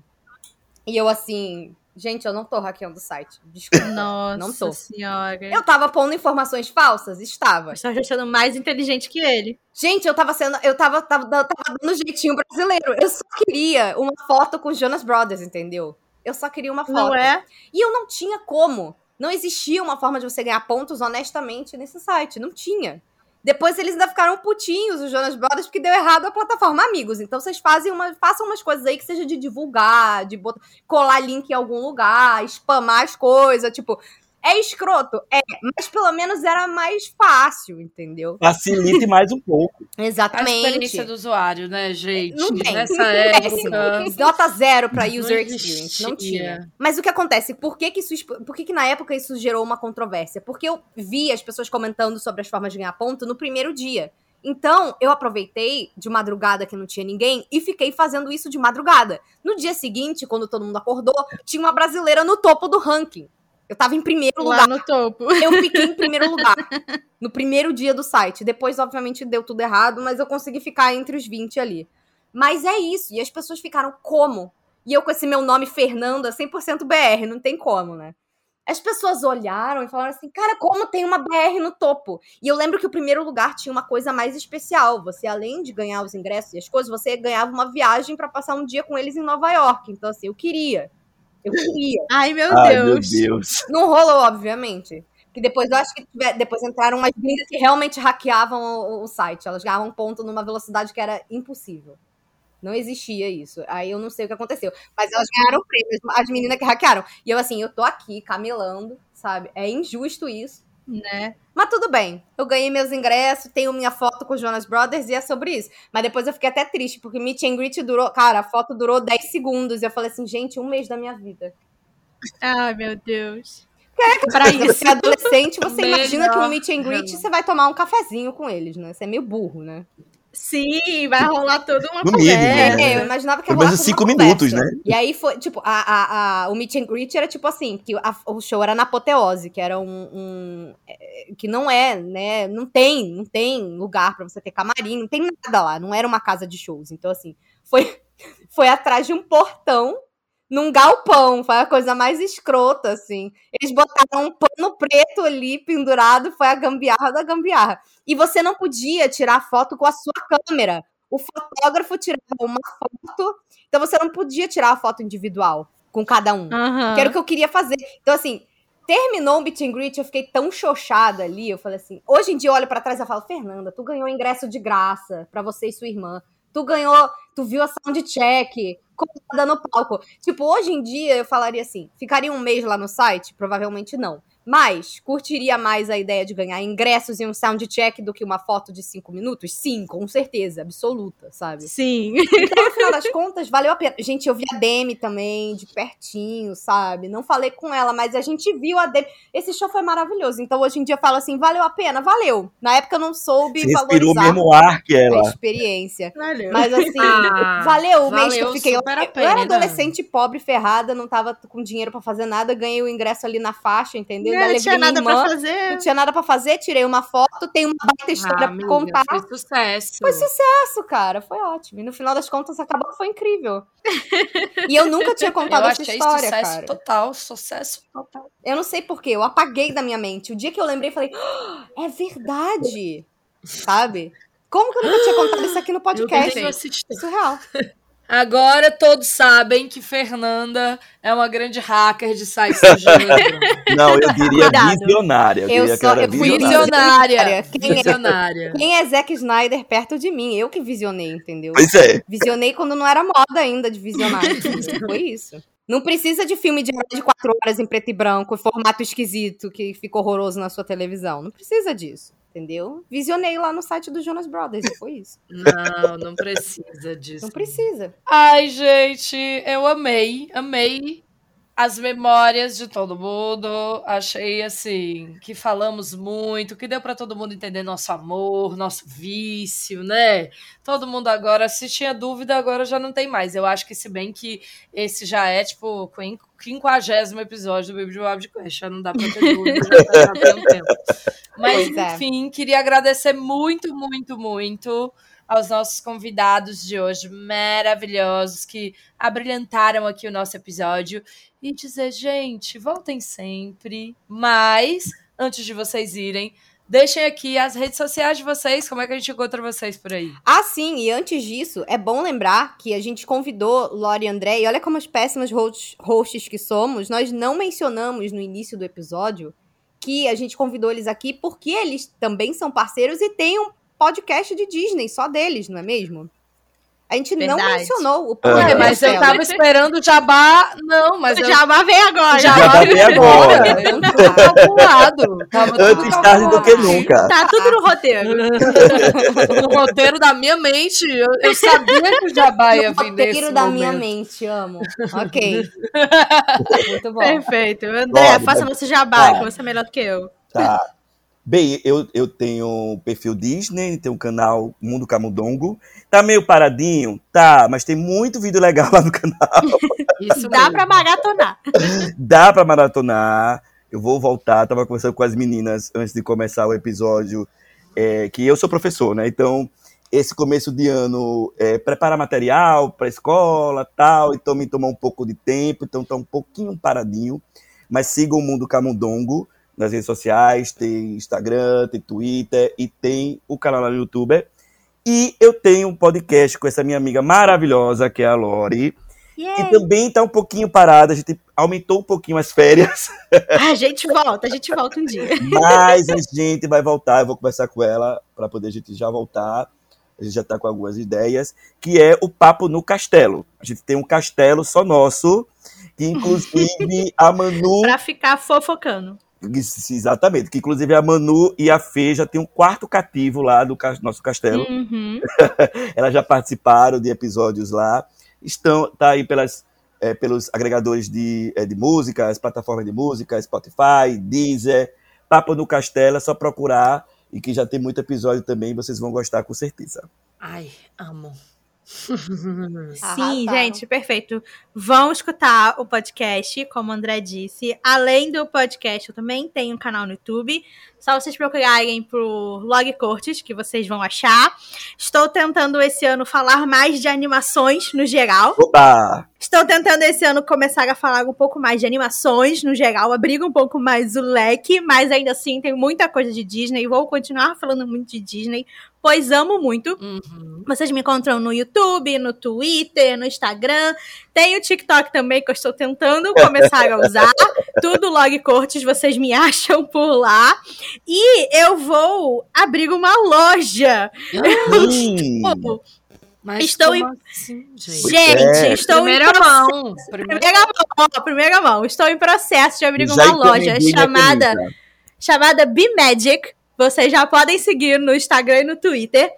E eu assim, gente, eu não tô hackeando o site. Desculpa. Nossa Não tô. senhora. Eu tava pondo informações falsas? Estava. Você tá achando mais inteligente que ele. Gente, eu tava sendo. Eu tava, tava, tava dando jeitinho brasileiro. Eu só queria uma foto com Jonas Brothers, entendeu? Eu só queria uma foto. Não é? E eu não tinha como. Não existia uma forma de você ganhar pontos honestamente nesse site. Não tinha. Depois eles ainda ficaram putinhos, os Jonas Brothers, porque deu errado a plataforma Amigos. Então vocês fazem uma, façam umas coisas aí que seja de divulgar, de botar, colar link em algum lugar, spamar as coisas. Tipo, é escroto? É, mas pelo menos era mais fácil, entendeu? Facilite mais um pouco. A Exatamente. experiência do usuário, né, gente? Não tem. Nessa época. Nota zero pra user experience. Não tinha. Mas o que acontece? Por que que, isso, por que que na época isso gerou uma controvérsia? Porque eu vi as pessoas comentando sobre as formas de ganhar ponto no primeiro dia. Então, eu aproveitei de madrugada que não tinha ninguém e fiquei fazendo isso de madrugada. No dia seguinte, quando todo mundo acordou, tinha uma brasileira no topo do ranking. Eu tava em primeiro Lá lugar. no topo. Eu fiquei em primeiro lugar. No primeiro dia do site. Depois, obviamente, deu tudo errado, mas eu consegui ficar entre os 20 ali. Mas é isso. E as pessoas ficaram como? E eu com esse meu nome Fernanda, 100% BR, não tem como, né? As pessoas olharam e falaram assim, cara, como tem uma BR no topo? E eu lembro que o primeiro lugar tinha uma coisa mais especial. Você, além de ganhar os ingressos e as coisas, você ganhava uma viagem pra passar um dia com eles em Nova York. Então, assim, eu queria. Eu queria. Ai, meu Ai, meu Deus. Deus. Não rolou, obviamente. Que depois eu acho que tiver- depois entraram umas gringas que realmente hackeavam o, o site. Elas ganhavam ponto numa velocidade que era impossível. Não existia isso. Aí eu não sei o que aconteceu. Mas elas ganharam prêmios, as meninas que hackearam. E eu, assim, eu tô aqui camelando, sabe? É injusto isso. Né? Mas tudo bem. Eu ganhei meus ingressos, tenho minha foto com os Jonas Brothers e é sobre isso. Mas depois eu fiquei até triste, porque Meet and Greet durou. Cara, a foto durou 10 segundos. E eu falei assim, gente, um mês da minha vida. Ai, meu Deus. Pra Pra isso. Você é adolescente, você imagina que um Melhor. meet and greet você vai tomar um cafezinho com eles, né? Você é meio burro, né? Sim, vai rolar toda uma No mínimo, conversa. né? É, eu imaginava que ia rolar cinco uma minutos, conversa. né? E aí foi, tipo, a, a, a- o meet and greet era tipo assim, que a- o show era na apoteose, que era um, um- é, que não é, né, não tem, não tem lugar pra você ter camarim, não tem nada lá, não era uma casa de shows. Então assim, foi foi atrás de um portão num galpão, foi a coisa mais escrota assim. Eles botaram um pano preto ali pendurado, foi a gambiarra da gambiarra. E você não podia tirar foto com a sua câmera. O fotógrafo tirava uma foto, então você não podia tirar a foto individual com cada um. Aham. Que era o que eu queria fazer. Então, assim, terminou o meet and greet, eu fiquei tão chochada ali. Eu falei assim: hoje em dia eu olho pra trás e falo, Fernanda, tu ganhou ingresso de graça pra você e sua irmã. Tu ganhou, tu viu a soundcheck, colada no palco. Tipo, hoje em dia eu falaria assim: ficaria um mês lá no site? Provavelmente não. Mas curtiria mais a ideia de ganhar ingressos e um soundcheck do que uma foto de cinco minutos? Sim, com certeza, absoluta, sabe? Sim. Então, no final das contas, valeu a pena. Gente, eu vi a Demi também, de pertinho, sabe? Não falei com ela, mas a gente viu a Demi. Esse show foi maravilhoso. Então, hoje em dia, eu falo assim, valeu a pena? Valeu. Na época, eu não soube Você respirou o valorizar mesmo ar que a ela. experiência. Valeu. Mas, assim, Ah, valeu o mês que eu fiquei lá. super a Eu era pena. adolescente pobre, ferrada, não tava com dinheiro pra fazer nada. Ganhei o ingresso ali na faixa, entendeu? Ainda Não tinha nada irmã. pra fazer. Não tinha nada pra fazer, tirei uma foto, tem uma baita história Ah, pra contar. Foi sucesso. Foi sucesso, cara. Foi ótimo. E no final das contas, acabou que foi incrível. E eu nunca tinha Eu contado essa achei história, sucesso cara. total, sucesso total. Eu não sei porquê, eu apaguei da minha mente. O dia que eu lembrei, eu falei, "Ah, é verdade. Sabe? Como que eu nunca tinha contado isso aqui no Eu podcast? É surreal. Agora todos sabem que Fernanda é uma grande hacker de sites. Não, eu diria Cuidado. visionária. Eu, Eu diria que só- era eu fui visionária. Visionária. Quem é? Visionária. Quem é Zack Snyder perto de mim? Eu que visionei, entendeu? Pois é. Visionei quando não era moda ainda de visionar. Foi isso. Não precisa de filme de mais de quatro horas em preto e branco, formato esquisito que fica horroroso na sua televisão. Não precisa disso, entendeu? Visionei lá no site do Jonas Brothers e foi isso. Não, não precisa disso. Não precisa. Ai, gente, eu amei, amei as memórias de todo mundo. Achei assim que falamos muito, que deu para todo mundo entender nosso amor, nosso vício, né? Todo mundo agora, se tinha dúvida, agora já não tem mais. Eu acho que se bem que esse já é tipo quinquagésimo episódio do Baby de Bob de Quest. Já não dá pra ter dúvida, já, um tempo. Mas, é. enfim, queria agradecer muito, muito, muito aos nossos convidados de hoje, maravilhosos, que abrilhantaram aqui o nosso episódio. E dizer, gente, voltem sempre. Mas, antes de vocês irem, deixem aqui as redes sociais de vocês. Como é que a gente encontra vocês por aí? Ah, sim, e antes disso, é bom lembrar que a gente convidou Lori e André, e olha como as péssimas hosts, hosts que somos, nós não mencionamos no início do episódio que a gente convidou eles aqui porque eles também são parceiros e têm um podcast de Disney, só deles, não é mesmo? A gente não Verdade. mencionou o É, Ué, podcast mas eu tava esperando o Jabá. Não, mas eu. Já vem agora. Já Jabá veio vem agora. Eu tô calculado. Tava tudo Antes tarde do que nunca. Tá tudo no roteiro. no roteiro da minha mente, eu, eu sabia que o Jabá ia vir nesse Roteiro da minha mente, amo. Ok. Muito bom. Perfeito. André, faça pode. você jabá, Tá. que você é melhor do que eu. Tá. Bem, eu, eu tenho um perfil Disney, tenho um canal Mundo Camundongo. Tá meio paradinho? Tá, mas tem muito vídeo legal lá no canal. Isso Dá pra maratonar. Dá pra maratonar. Eu vou voltar, tava conversando com as meninas antes de começar o episódio, é, que eu sou professor, né? Então, esse começo de ano, é, preparar material para escola tal, então me tomou um pouco de tempo, então tá um pouquinho paradinho. Mas sigam o Mundo Camundongo nas redes sociais, tem Instagram, tem Twitter e tem o canal lá no YouTube. E eu tenho um podcast com essa minha amiga maravilhosa, que é a Lori, que também tá um pouquinho parada, a gente aumentou um pouquinho as férias. A gente volta, a gente volta um dia. Mas a gente vai voltar, eu vou conversar com ela para poder a gente já voltar. A gente já está com algumas ideias, que é o Papo no Castelo. A gente tem um castelo só nosso, que inclusive a Manu. Pra ficar fofocando. Exatamente, que inclusive a Manu e a Fê já tem um quarto cativo lá do ca- nosso castelo. Uhum. Elas já participaram de episódios lá. Estão, tá aí pelas, é, pelos agregadores de, é, de música, as plataformas de música, Spotify, Deezer, Papo no Castelo, é só procurar. E que já tem muito episódio também, vocês vão gostar com certeza. Ai, amo. Sim, Arrasaram. gente, perfeito. Vão escutar o podcast, como o André disse. Além do podcast, eu também tenho um canal no YouTube. Só vocês procurarem por Log Cortes, que vocês vão achar. Estou tentando esse ano falar mais de animações no geral. Opa! Estou tentando esse ano começar a falar um pouco mais de animações no geral, abrir um pouco mais o leque, mas ainda assim tem muita coisa de Disney. Vou continuar falando muito de Disney, pois amo muito. Uhum. Vocês me encontram no YouTube, no Twitter, no Instagram. Tem o TikTok também que eu estou tentando começar a usar. Tudo Log Cortes, vocês me acham por lá. E eu vou abrir uma loja. Pô, Mas Estou em- assim, gente? Gente, é. estou Primeira em processo. mão. Primeira... Primeira mão, primeira mão. Estou em processo de abrir Já uma loja chamada chamada Be Magic. Vocês já podem seguir no Instagram e no Twitter.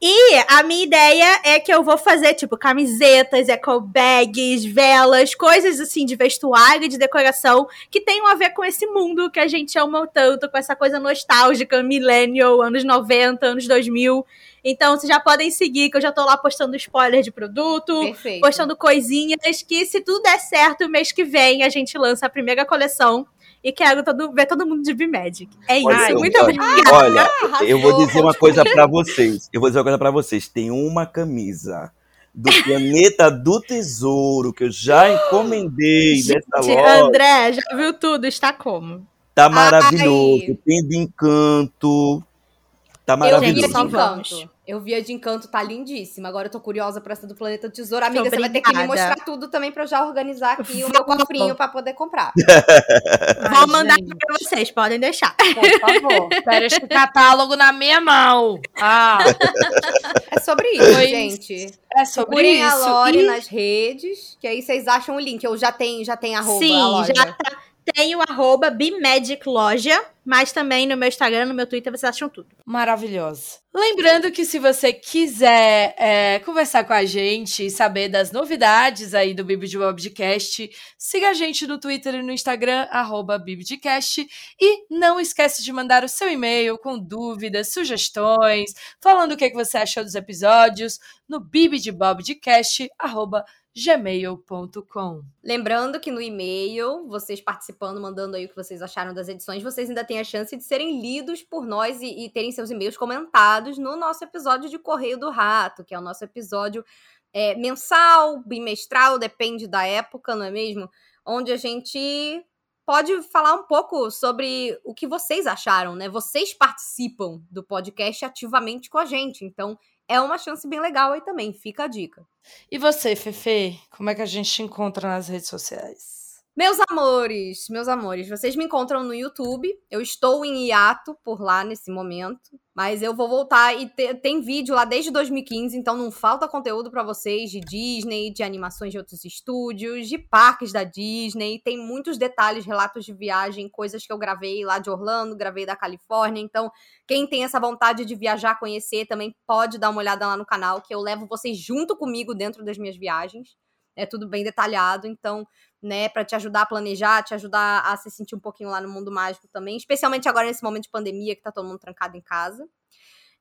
E a minha ideia é que eu vou fazer, tipo, camisetas, eco bags, velas, coisas assim de vestuário e de decoração que tenham a ver com esse mundo que a gente ama tanto, com essa coisa nostálgica, millennial, anos 90, anos 2000. Então, vocês já podem seguir, que eu já tô lá postando spoiler de produto, Perfeito. postando coisinhas que, se tudo der certo, mês que vem a gente lança a primeira coleção. E quero todo- ver todo mundo de B-Magic. É isso. Olha, Muito olha, obrigada. Olha, eu vou dizer uma coisa pra vocês. Eu vou dizer uma coisa pra vocês. Tem uma camisa do Planeta do Tesouro que eu já encomendei dessa Gente, loja. André, já viu tudo? Está como? Tá maravilhoso. Ai. Tem de encanto. Tá Eu vi maravilhoso. de Só vamos. Eu vi a de encanto, tá lindíssima. Agora eu tô curiosa pra essa do Planeta do Tesouro. Amiga, você vai ter que me Obrigada. mostrar tudo também pra eu já organizar aqui o meu cofrinho pra poder comprar. Vou Ai, mandar gente, pra vocês, podem deixar. Por favor. Quero este catálogo na minha mão. Ah, É sobre isso, Foi gente. é sobre Procurem a isso. Lore E- nas redes, que aí vocês acham o link. Eu já tenho, já tenho arroba a Sim, loja. já tá- tem o arroba Be Magic Loja Mas também no meu Instagram, no meu Twitter, vocês acham tudo. Maravilhosa. Lembrando que se você quiser é, conversar com a gente e saber das novidades aí do Bibi de Webcast, siga a gente no Twitter e no Instagram, arroba Bibidcast. E não esquece de mandar o seu e-mail com dúvidas, sugestões, falando o que, é que você achou dos episódios no bibidebobdecast, arroba gmail.com. Lembrando que no e-mail, vocês participando, mandando aí o que vocês acharam das edições, vocês ainda têm a chance de serem lidos por nós e, e terem seus e-mails comentados no nosso episódio de Correio do Rato, que é o nosso episódio é, mensal, bimestral, depende da época, não é mesmo? Onde a gente pode falar um pouco sobre o que vocês acharam, né? Vocês participam do podcast ativamente com a gente, então é uma chance bem legal aí também, fica a dica. E você, Fefe, como é que a gente te encontra nas redes sociais? Meus amores, meus amores, vocês me encontram no YouTube. Eu estou em hiato por lá nesse momento, mas eu vou voltar e te, tem vídeo lá desde 2015, então não falta conteúdo para vocês de Disney, de animações de outros estúdios, de parques da Disney. Tem muitos detalhes, relatos de viagem, coisas que eu gravei lá de Orlando, gravei da Califórnia. Então, quem tem essa vontade de viajar, conhecer, também pode dar uma olhada lá no canal, que eu levo vocês junto comigo dentro das minhas viagens. É tudo bem detalhado, então né, para te ajudar a planejar, te ajudar a se sentir um pouquinho lá no mundo mágico também, especialmente agora nesse momento de pandemia que tá todo mundo trancado em casa.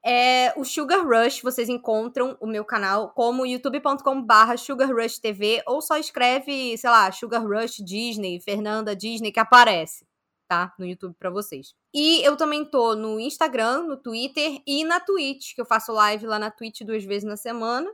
É, o Sugar Rush, vocês encontram o meu canal como youtube.com/barra Sugar Rush TV ou só escreve, sei lá, Sugar Rush Disney, Fernanda Disney que aparece, tá? No YouTube para vocês. E eu também tô no Instagram, no Twitter e na Twitch, que eu faço live lá na Twitch duas vezes na semana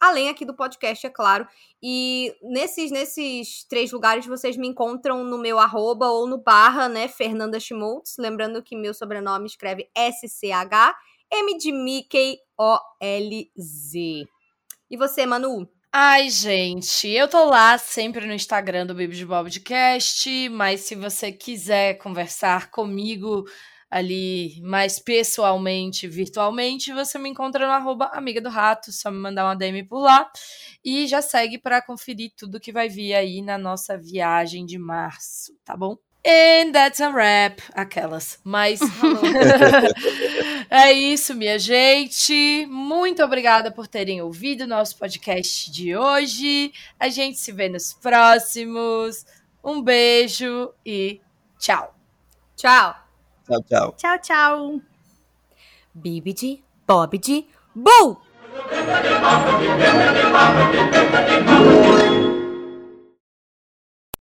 além aqui do podcast, é claro. E nesses, nesses três lugares vocês me encontram no meu arroba ou no barra, né, Fernanda Schmoltz. Lembrando que meu sobrenome escreve S-C-H, M de Mickey, O-L-Z. E você, Manu? Ai, gente, eu tô lá sempre no Instagram do Bibi de Bobcast, mas se você quiser conversar comigo ali mais pessoalmente, virtualmente, você me encontra no arroba Amiga do Rato, só me mandar uma DM por lá. E já segue para conferir tudo que vai vir aí na nossa viagem de março, tá bom? And that's a wrap. Aquelas. Mas. é isso, minha gente. Muito obrigada por terem ouvido o nosso podcast de hoje. A gente se vê nos próximos. Um beijo e tchau. Tchau. Tchau, tchau. Tchau, tchau. Bibidi, Bobidi, Boo!